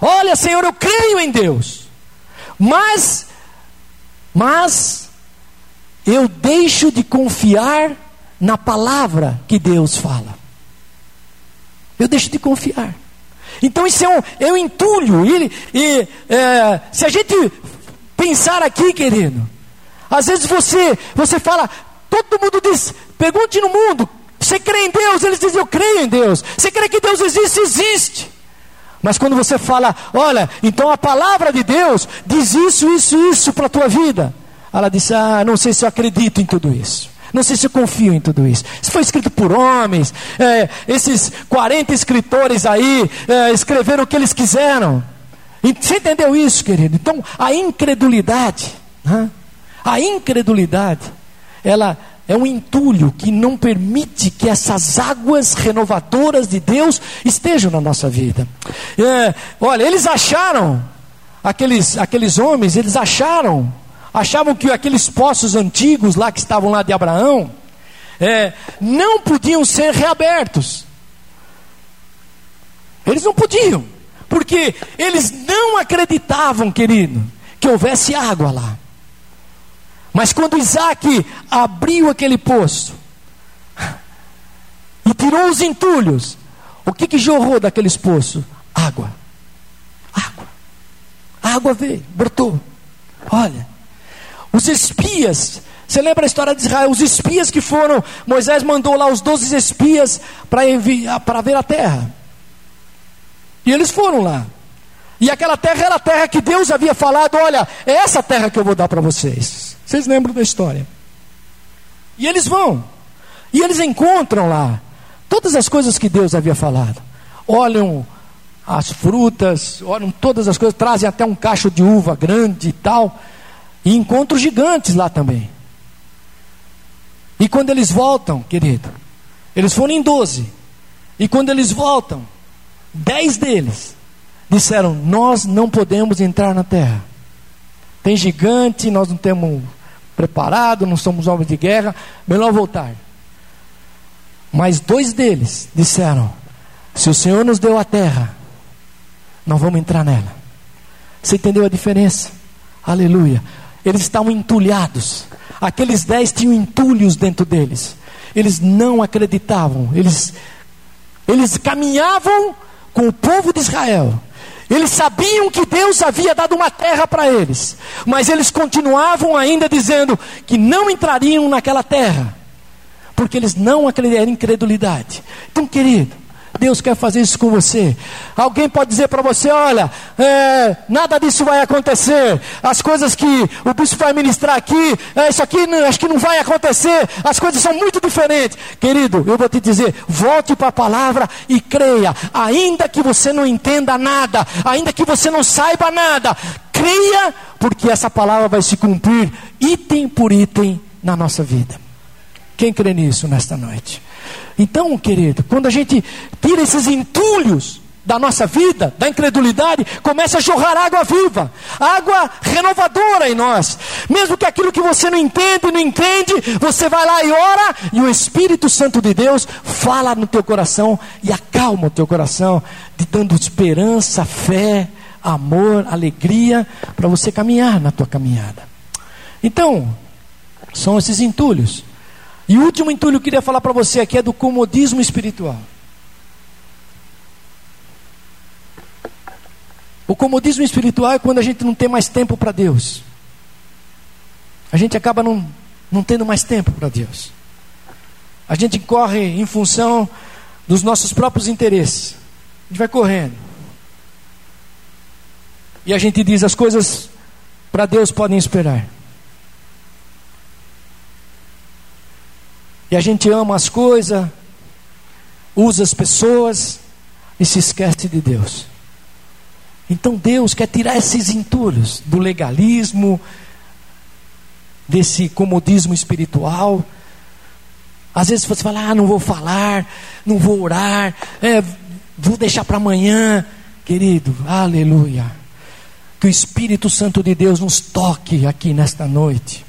Speaker 1: Olha, Senhor, eu creio em Deus. Mas, mas, eu deixo de confiar na palavra que Deus fala. Eu deixo de confiar. Então isso é um, é um entulho. E, e é, se a gente pensar aqui, querido, às vezes você, você fala, todo mundo diz, pergunte no mundo, você crê em Deus? Eles dizem, eu creio em Deus. Você crê que Deus existe? Existe. Mas quando você fala, olha, então a palavra de Deus diz isso, isso, isso para a tua vida. Ela diz, ah, não sei se eu acredito em tudo isso. Não sei se eu confio em tudo isso. Isso foi escrito por homens. É, esses 40 escritores aí é, escreveram o que eles quiseram. Você entendeu isso, querido? Então, a incredulidade. Né? A incredulidade, ela é um entulho que não permite que essas águas renovadoras de Deus estejam na nossa vida. É, olha, eles acharam, aqueles, aqueles homens, eles acharam, achavam que aqueles poços antigos lá que estavam lá de Abraão, é, não podiam ser reabertos. Eles não podiam, porque eles não acreditavam, querido, que houvesse água lá. Mas quando Isaac abriu aquele poço e tirou os entulhos, o que, que jorrou daqueles poços? Água. Água. A água veio, brotou. Olha, os espias, você lembra a história de Israel? Os espias que foram, Moisés mandou lá os doze espias para ver a terra. E eles foram lá. E aquela terra era a terra que Deus havia falado: olha, é essa terra que eu vou dar para vocês. Vocês lembram da história? E eles vão, e eles encontram lá todas as coisas que Deus havia falado. Olham as frutas, olham todas as coisas, trazem até um cacho de uva grande e tal, e encontram gigantes lá também. E quando eles voltam, querido, eles foram em doze, e quando eles voltam, dez deles disseram: Nós não podemos entrar na terra. Tem gigante, nós não temos preparado, não somos homens de guerra, melhor voltar. Mas dois deles disseram: Se o Senhor nos deu a terra, não vamos entrar nela. Você entendeu a diferença? Aleluia. Eles estavam entulhados. Aqueles dez tinham entulhos dentro deles. Eles não acreditavam. Eles, eles caminhavam com o povo de Israel eles sabiam que Deus havia dado uma terra para eles, mas eles continuavam ainda dizendo que não entrariam naquela terra, porque eles não acreditaram em incredulidade. Então, querido, Deus quer fazer isso com você. Alguém pode dizer para você: olha, é, nada disso vai acontecer. As coisas que o bispo vai ministrar aqui, é, isso aqui não, acho que não vai acontecer. As coisas são muito diferentes. Querido, eu vou te dizer: volte para a palavra e creia. Ainda que você não entenda nada, ainda que você não saiba nada, creia, porque essa palavra vai se cumprir item por item na nossa vida. Quem crê nisso nesta noite? Então, querido, quando a gente tira esses entulhos da nossa vida, da incredulidade, começa a jorrar água viva, água renovadora em nós. Mesmo que aquilo que você não entende, não entende, você vai lá e ora, e o Espírito Santo de Deus fala no teu coração e acalma o teu coração, te dando esperança, fé, amor, alegria, para você caminhar na tua caminhada. Então, são esses entulhos e o último entulho que eu queria falar para você aqui é do comodismo espiritual. O comodismo espiritual é quando a gente não tem mais tempo para Deus. A gente acaba não, não tendo mais tempo para Deus. A gente corre em função dos nossos próprios interesses. A gente vai correndo. E a gente diz: as coisas para Deus podem esperar. E a gente ama as coisas, usa as pessoas e se esquece de Deus. Então Deus quer tirar esses entulhos do legalismo, desse comodismo espiritual. Às vezes você fala, ah, não vou falar, não vou orar, é, vou deixar para amanhã. Querido, aleluia. Que o Espírito Santo de Deus nos toque aqui nesta noite.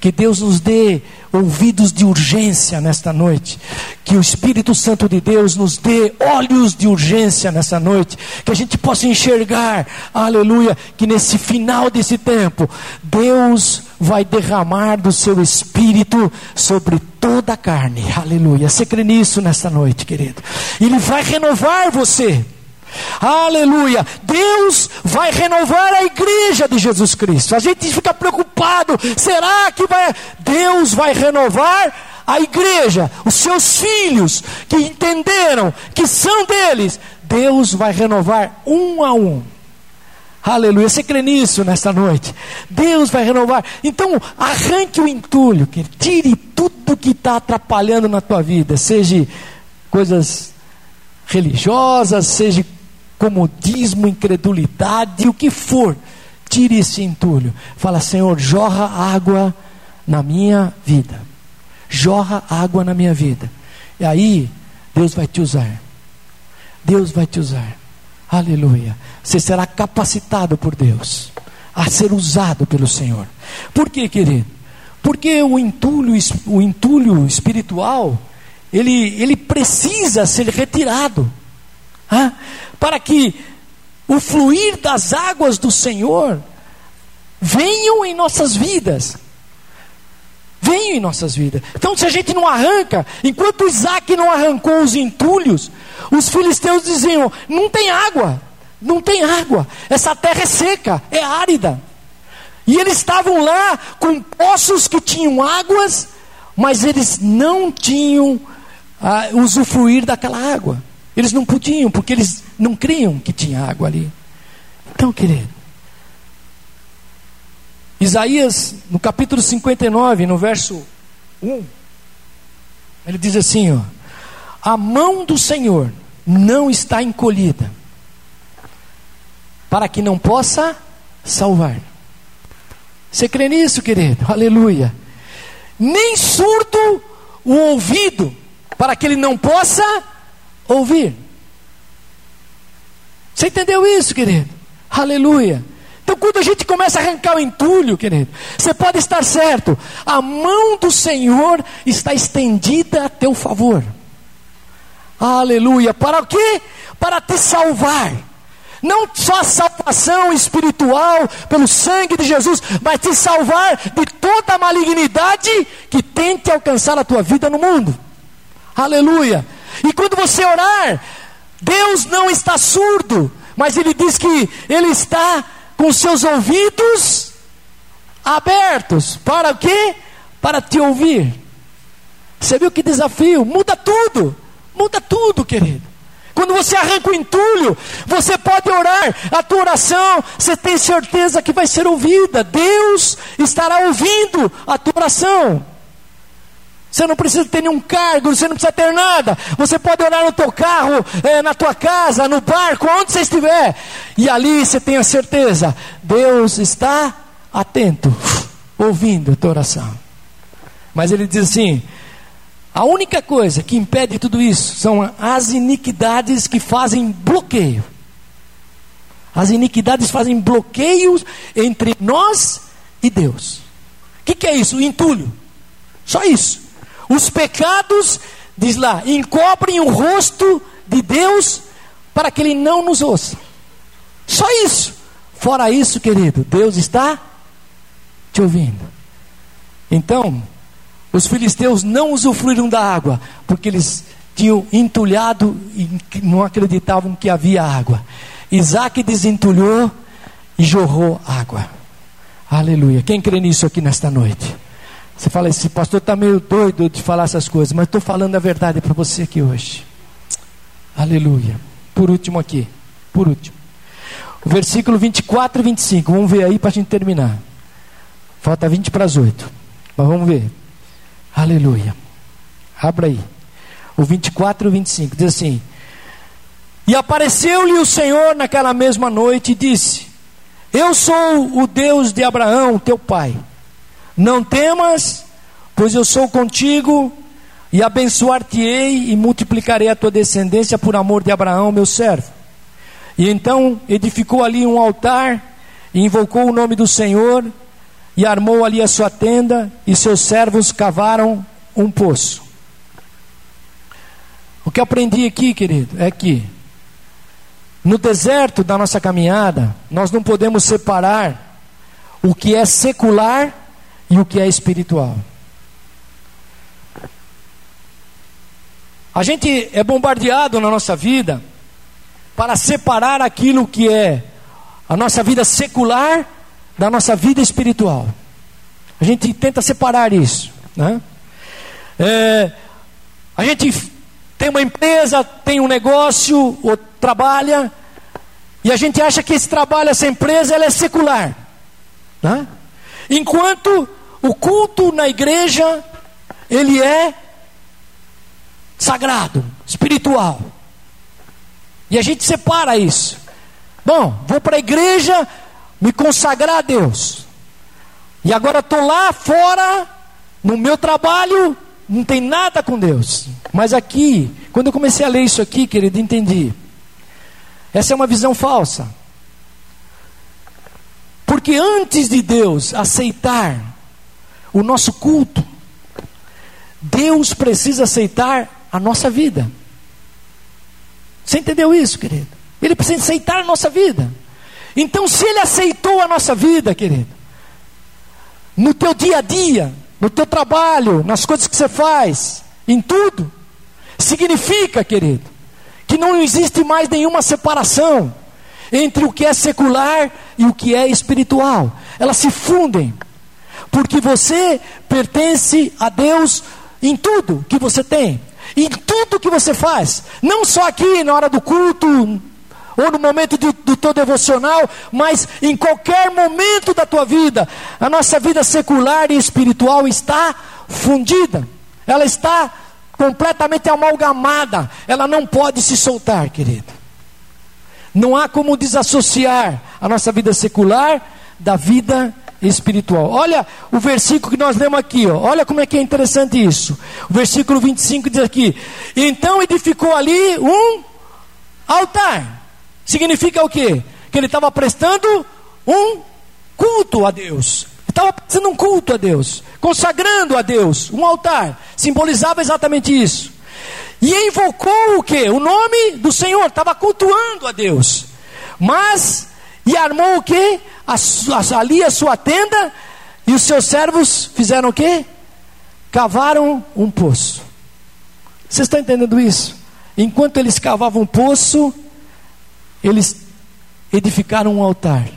Speaker 1: Que Deus nos dê ouvidos de urgência nesta noite. Que o Espírito Santo de Deus nos dê olhos de urgência nessa noite. Que a gente possa enxergar, aleluia, que nesse final desse tempo, Deus vai derramar do seu Espírito sobre toda a carne. Aleluia. Você crê nisso nessa noite, querido? Ele vai renovar você. Aleluia. Deus vai renovar a igreja de Jesus Cristo. A gente fica preocupado. Será que vai Deus vai renovar a igreja, os seus filhos que entenderam que são deles, Deus vai renovar um a um. Aleluia. Você crê nisso nesta noite? Deus vai renovar. Então, arranque o entulho, que tire tudo que está atrapalhando na tua vida, seja coisas religiosas, seja comodismo, incredulidade, o que for, tire esse entulho. Fala, Senhor, jorra água na minha vida. jorra água na minha vida. E aí, Deus vai te usar. Deus vai te usar. Aleluia. Você será capacitado por Deus a ser usado pelo Senhor. Por quê, querido? Porque o entulho, o entulho espiritual, ele, ele precisa ser retirado. Para que o fluir das águas do Senhor venham em nossas vidas. Venham em nossas vidas. Então, se a gente não arranca, enquanto Isaac não arrancou os entulhos, os filisteus diziam: não tem água, não tem água, essa terra é seca, é árida. E eles estavam lá com poços que tinham águas, mas eles não tinham ah, usufruir daquela água. Eles não podiam, porque eles não criam que tinha água ali. Então, querido, Isaías, no capítulo 59, no verso 1, ele diz assim: ó, A mão do Senhor não está encolhida, para que não possa salvar. Você crê nisso, querido? Aleluia. Nem surdo o ouvido, para que ele não possa ouvir. Você entendeu isso, querido? Aleluia. Então, quando a gente começa a arrancar o entulho, querido, você pode estar certo, a mão do Senhor está estendida a teu favor. Aleluia. Para o quê? Para te salvar. Não só a salvação espiritual pelo sangue de Jesus, mas te salvar de toda a malignidade que tente alcançar a tua vida no mundo. Aleluia. E quando você orar, Deus não está surdo, mas Ele diz que Ele está com seus ouvidos abertos. Para o quê? Para te ouvir. Você viu que desafio? Muda tudo. Muda tudo, querido. Quando você arranca o entulho, você pode orar, a tua oração, você tem certeza que vai ser ouvida. Deus estará ouvindo a tua oração. Você não precisa ter nenhum cargo, você não precisa ter nada. Você pode orar no teu carro, é, na tua casa, no barco, onde você estiver. E ali você tem a certeza, Deus está atento, ouvindo a tua oração. Mas ele diz assim: a única coisa que impede tudo isso são as iniquidades que fazem bloqueio. As iniquidades fazem bloqueios entre nós e Deus. O que, que é isso? Entulho. Só isso. Os pecados, diz lá, encobrem o rosto de Deus para que Ele não nos ouça. Só isso. Fora isso, querido, Deus está te ouvindo. Então, os filisteus não usufruíram da água, porque eles tinham entulhado e não acreditavam que havia água. Isaac desentulhou e jorrou água. Aleluia. Quem crê nisso aqui nesta noite? Você fala, esse pastor está meio doido de falar essas coisas, mas estou falando a verdade para você aqui hoje. Aleluia. Por último aqui, por último. O versículo 24 e 25. Vamos ver aí para a gente terminar. Falta 20 para as 8. Mas vamos ver. Aleluia. Abra aí. O 24 e o 25 diz assim: E apareceu-lhe o Senhor naquela mesma noite e disse: Eu sou o Deus de Abraão, teu pai. Não temas, pois eu sou contigo e abençoar-te-ei e multiplicarei a tua descendência por amor de Abraão, meu servo. E então edificou ali um altar e invocou o nome do Senhor e armou ali a sua tenda, e seus servos cavaram um poço. O que aprendi aqui, querido, é que no deserto da nossa caminhada, nós não podemos separar o que é secular e o que é espiritual. A gente é bombardeado na nossa vida para separar aquilo que é a nossa vida secular da nossa vida espiritual. A gente tenta separar isso. Né? É, a gente tem uma empresa, tem um negócio, ou trabalha, e a gente acha que esse trabalho, essa empresa, ela é secular. Né? Enquanto o culto na igreja, ele é sagrado, espiritual. E a gente separa isso. Bom, vou para a igreja, me consagrar a Deus. E agora estou lá fora, no meu trabalho, não tem nada com Deus. Mas aqui, quando eu comecei a ler isso aqui, querido, entendi. Essa é uma visão falsa. Porque antes de Deus aceitar o nosso culto, Deus precisa aceitar a nossa vida. Você entendeu isso, querido? Ele precisa aceitar a nossa vida. Então, se Ele aceitou a nossa vida, querido, no teu dia a dia, no teu trabalho, nas coisas que você faz, em tudo, significa, querido, que não existe mais nenhuma separação entre o que é secular e o que é espiritual. Elas se fundem, porque você pertence a Deus em tudo que você tem, em tudo que você faz, não só aqui na hora do culto, ou no momento do, do teu devocional, mas em qualquer momento da tua vida, a nossa vida secular e espiritual está fundida, ela está completamente amalgamada, ela não pode se soltar, querido. Não há como desassociar a nossa vida secular da vida espiritual. Olha o versículo que nós lemos aqui, ó. olha como é que é interessante isso. O versículo 25 diz aqui: Então edificou ali um altar. Significa o quê? Que ele estava prestando um culto a Deus. Estava prestando um culto a Deus, consagrando a Deus, um altar. Simbolizava exatamente isso. E invocou o que? O nome do Senhor, estava cultuando a Deus. Mas, e armou o que? Ali a sua tenda, e os seus servos fizeram o que? Cavaram um poço. Vocês estão entendendo isso? Enquanto eles cavavam um poço, eles edificaram um altar.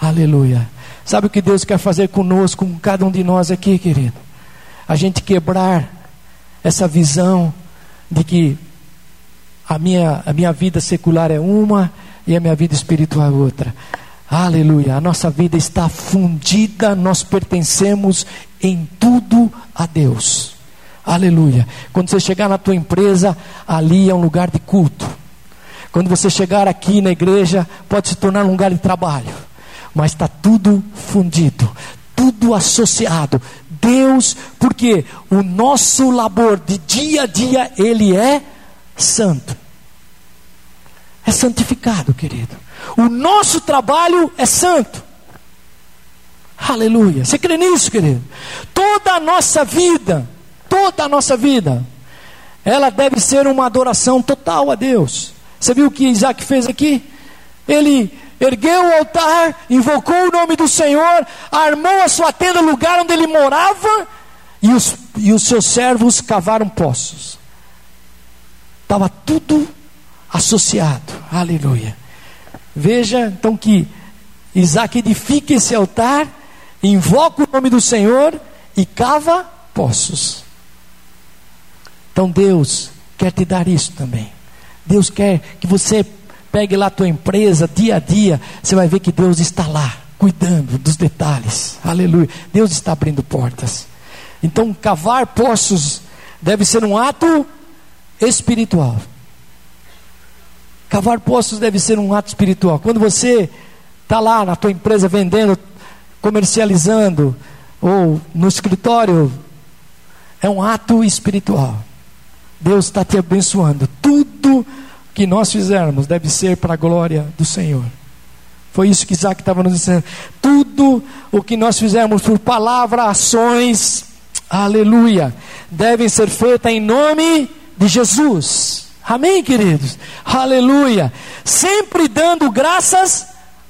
Speaker 1: Aleluia. Sabe o que Deus quer fazer conosco, com cada um de nós aqui, querido? A gente quebrar essa visão de que a minha, a minha vida secular é uma e a minha vida espiritual é outra. Aleluia. A nossa vida está fundida, nós pertencemos em tudo a Deus. Aleluia. Quando você chegar na tua empresa, ali é um lugar de culto. Quando você chegar aqui na igreja, pode se tornar um lugar de trabalho. Mas está tudo fundido, tudo associado. Deus, porque o nosso labor de dia a dia, ele é santo. É santificado, querido. O nosso trabalho é santo. Aleluia. Você crê nisso, querido? Toda a nossa vida, toda a nossa vida, ela deve ser uma adoração total a Deus. Você viu o que Isaac fez aqui? Ele ergueu o altar, invocou o nome do Senhor, armou a sua tenda, lugar onde ele morava, e os, e os seus servos cavaram poços. Estava tudo associado. Aleluia. Veja então que Isaac edifica esse altar, invoca o nome do Senhor e cava poços. Então Deus quer te dar isso também. Deus quer que você pegue lá a tua empresa, dia a dia, você vai ver que Deus está lá, cuidando dos detalhes. Aleluia. Deus está abrindo portas. Então, cavar poços deve ser um ato espiritual. Cavar poços deve ser um ato espiritual. Quando você está lá na tua empresa vendendo, comercializando, ou no escritório, é um ato espiritual. Deus está te abençoando. Tudo que nós fizermos deve ser para a glória do Senhor. Foi isso que Isaac estava nos dizendo. Tudo o que nós fizermos por palavra, ações, aleluia, devem ser feitas em nome de Jesus. Amém, queridos? Aleluia. Sempre dando graças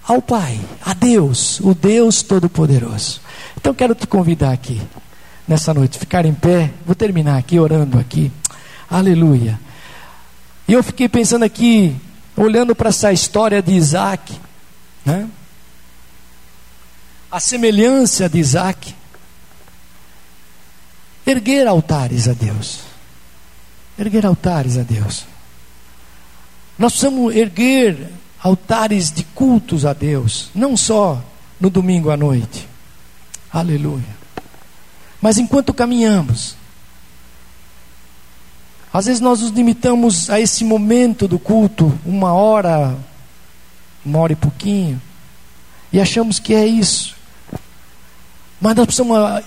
Speaker 1: ao Pai, a Deus, o Deus Todo-Poderoso. Então quero te convidar aqui, nessa noite, ficar em pé. Vou terminar aqui orando aqui. Aleluia. E eu fiquei pensando aqui, olhando para essa história de Isaac, né? a semelhança de Isaac, erguer altares a Deus. Erguer altares a Deus. Nós precisamos erguer altares de cultos a Deus, não só no domingo à noite. Aleluia. Mas enquanto caminhamos, às vezes nós nos limitamos a esse momento do culto, uma hora, uma hora e pouquinho, e achamos que é isso. Mas nós precisamos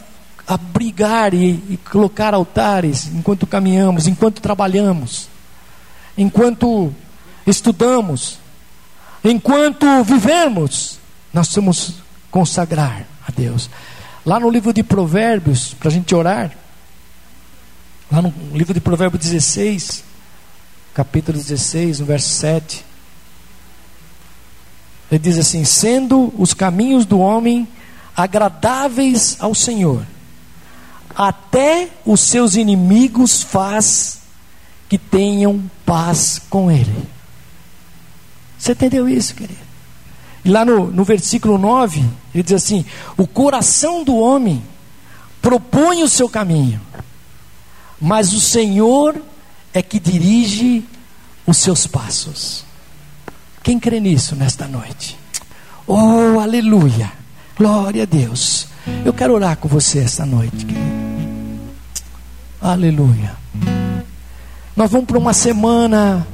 Speaker 1: abrigar e, e colocar altares enquanto caminhamos, enquanto trabalhamos, enquanto estudamos, enquanto vivemos, nós somos consagrar a Deus. Lá no livro de Provérbios, para a gente orar, lá no livro de Provérbios 16, capítulo 16, no verso 7, ele diz assim: sendo os caminhos do homem agradáveis ao Senhor, até os seus inimigos faz que tenham paz com ele. Você entendeu isso, querido? E lá no, no versículo 9, ele diz assim: O coração do homem propõe o seu caminho, mas o Senhor é que dirige os seus passos. Quem crê nisso nesta noite? Oh, aleluia! Glória a Deus. Eu quero orar com você esta noite, querido. Aleluia. Nós vamos para uma semana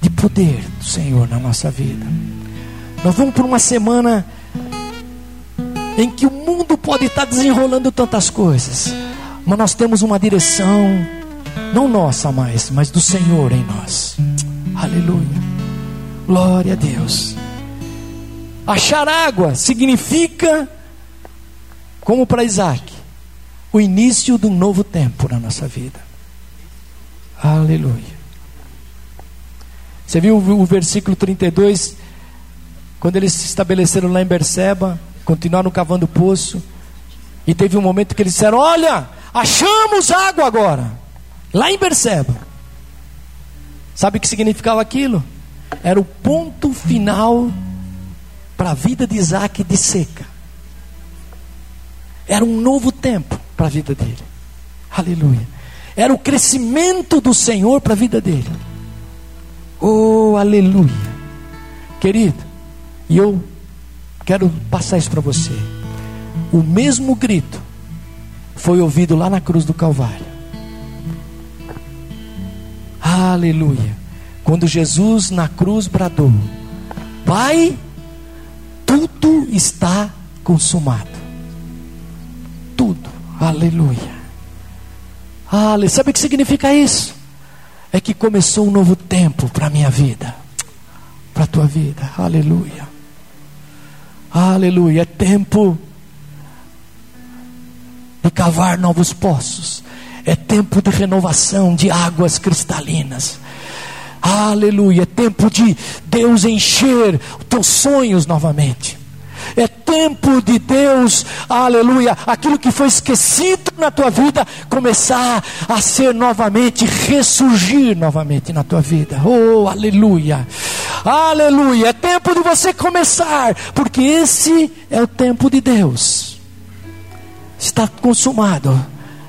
Speaker 1: de poder do Senhor na nossa vida. Nós vamos para uma semana em que o mundo pode estar desenrolando tantas coisas, mas nós temos uma direção, não nossa mais, mas do Senhor em nós. Aleluia. Glória a Deus. Achar água significa, como para Isaac, o início de um novo tempo na nossa vida. Aleluia. Você viu o versículo 32? Quando eles se estabeleceram lá em Berseba, continuaram cavando o poço, e teve um momento que eles disseram: Olha, achamos água agora, lá em Berseba. Sabe o que significava aquilo? Era o ponto final para a vida de Isaac de seca. Era um novo tempo para a vida dele. Aleluia. Era o crescimento do Senhor para a vida dele. Oh, aleluia. Querido, e eu quero passar isso para você. O mesmo grito foi ouvido lá na cruz do Calvário. Aleluia. Quando Jesus na cruz bradou: Pai, tudo está consumado. Aleluia. Aleluia. Sabe o que significa isso? É que começou um novo tempo para a minha vida, para a tua vida. Aleluia. Aleluia. É tempo de cavar novos poços. É tempo de renovação de águas cristalinas. Aleluia. É tempo de Deus encher os teus sonhos novamente. É tempo de Deus, aleluia, aquilo que foi esquecido na tua vida, começar a ser novamente, ressurgir novamente na tua vida. Oh, aleluia, aleluia. É tempo de você começar, porque esse é o tempo de Deus. Está consumado.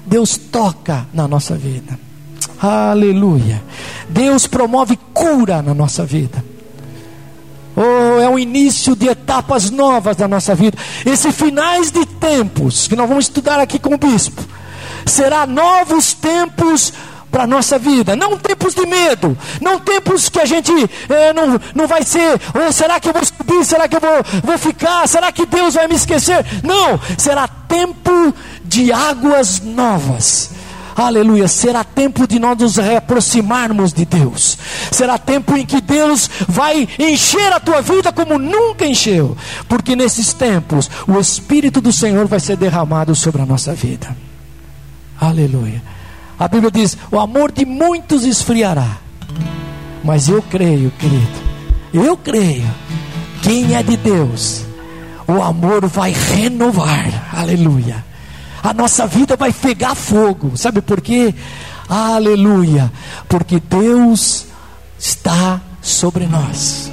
Speaker 1: Deus toca na nossa vida. Aleluia. Deus promove cura na nossa vida. Oh, é o início de etapas novas da nossa vida. Esses finais de tempos, que nós vamos estudar aqui com o bispo, será novos tempos para a nossa vida, não tempos de medo, não tempos que a gente é, não, não vai ser, ou oh, será que eu vou subir, será que eu vou, vou ficar, será que Deus vai me esquecer? Não, será tempo de águas novas aleluia, será tempo de nós nos reaproximarmos de Deus, será tempo em que Deus vai encher a tua vida como nunca encheu, porque nesses tempos o Espírito do Senhor vai ser derramado sobre a nossa vida, aleluia. A Bíblia diz: o amor de muitos esfriará, mas eu creio, querido, eu creio, quem é de Deus, o amor vai renovar, aleluia a nossa vida vai pegar fogo. Sabe por quê? Aleluia! Porque Deus está sobre nós.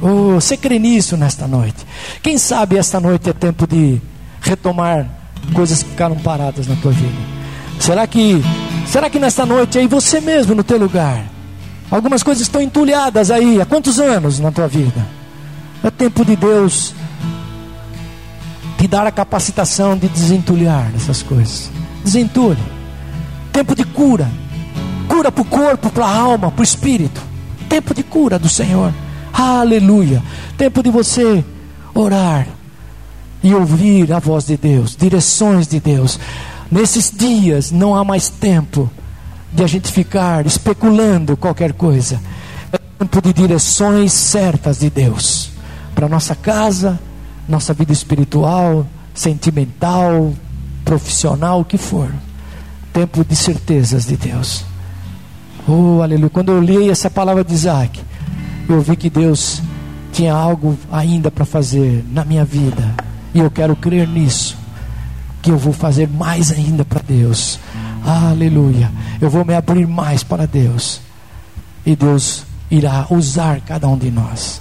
Speaker 1: Oh, você crê nisso nesta noite? Quem sabe esta noite é tempo de retomar coisas que ficaram paradas na tua vida? Será que será que nesta noite aí você mesmo no teu lugar? Algumas coisas estão entulhadas aí há quantos anos na tua vida? É tempo de Deus te dar a capacitação de desentulhar essas coisas. Desentulhe. Tempo de cura. Cura para o corpo, para a alma, para o espírito. Tempo de cura do Senhor. Aleluia. Tempo de você orar e ouvir a voz de Deus, direções de Deus. Nesses dias não há mais tempo de a gente ficar especulando qualquer coisa. É tempo de direções certas de Deus para nossa casa, nossa vida espiritual, sentimental, profissional, o que for. Tempo de certezas de Deus. Oh, aleluia. Quando eu li essa palavra de Isaac, eu vi que Deus tinha algo ainda para fazer na minha vida. E eu quero crer nisso. Que eu vou fazer mais ainda para Deus. Aleluia. Eu vou me abrir mais para Deus. E Deus irá usar cada um de nós.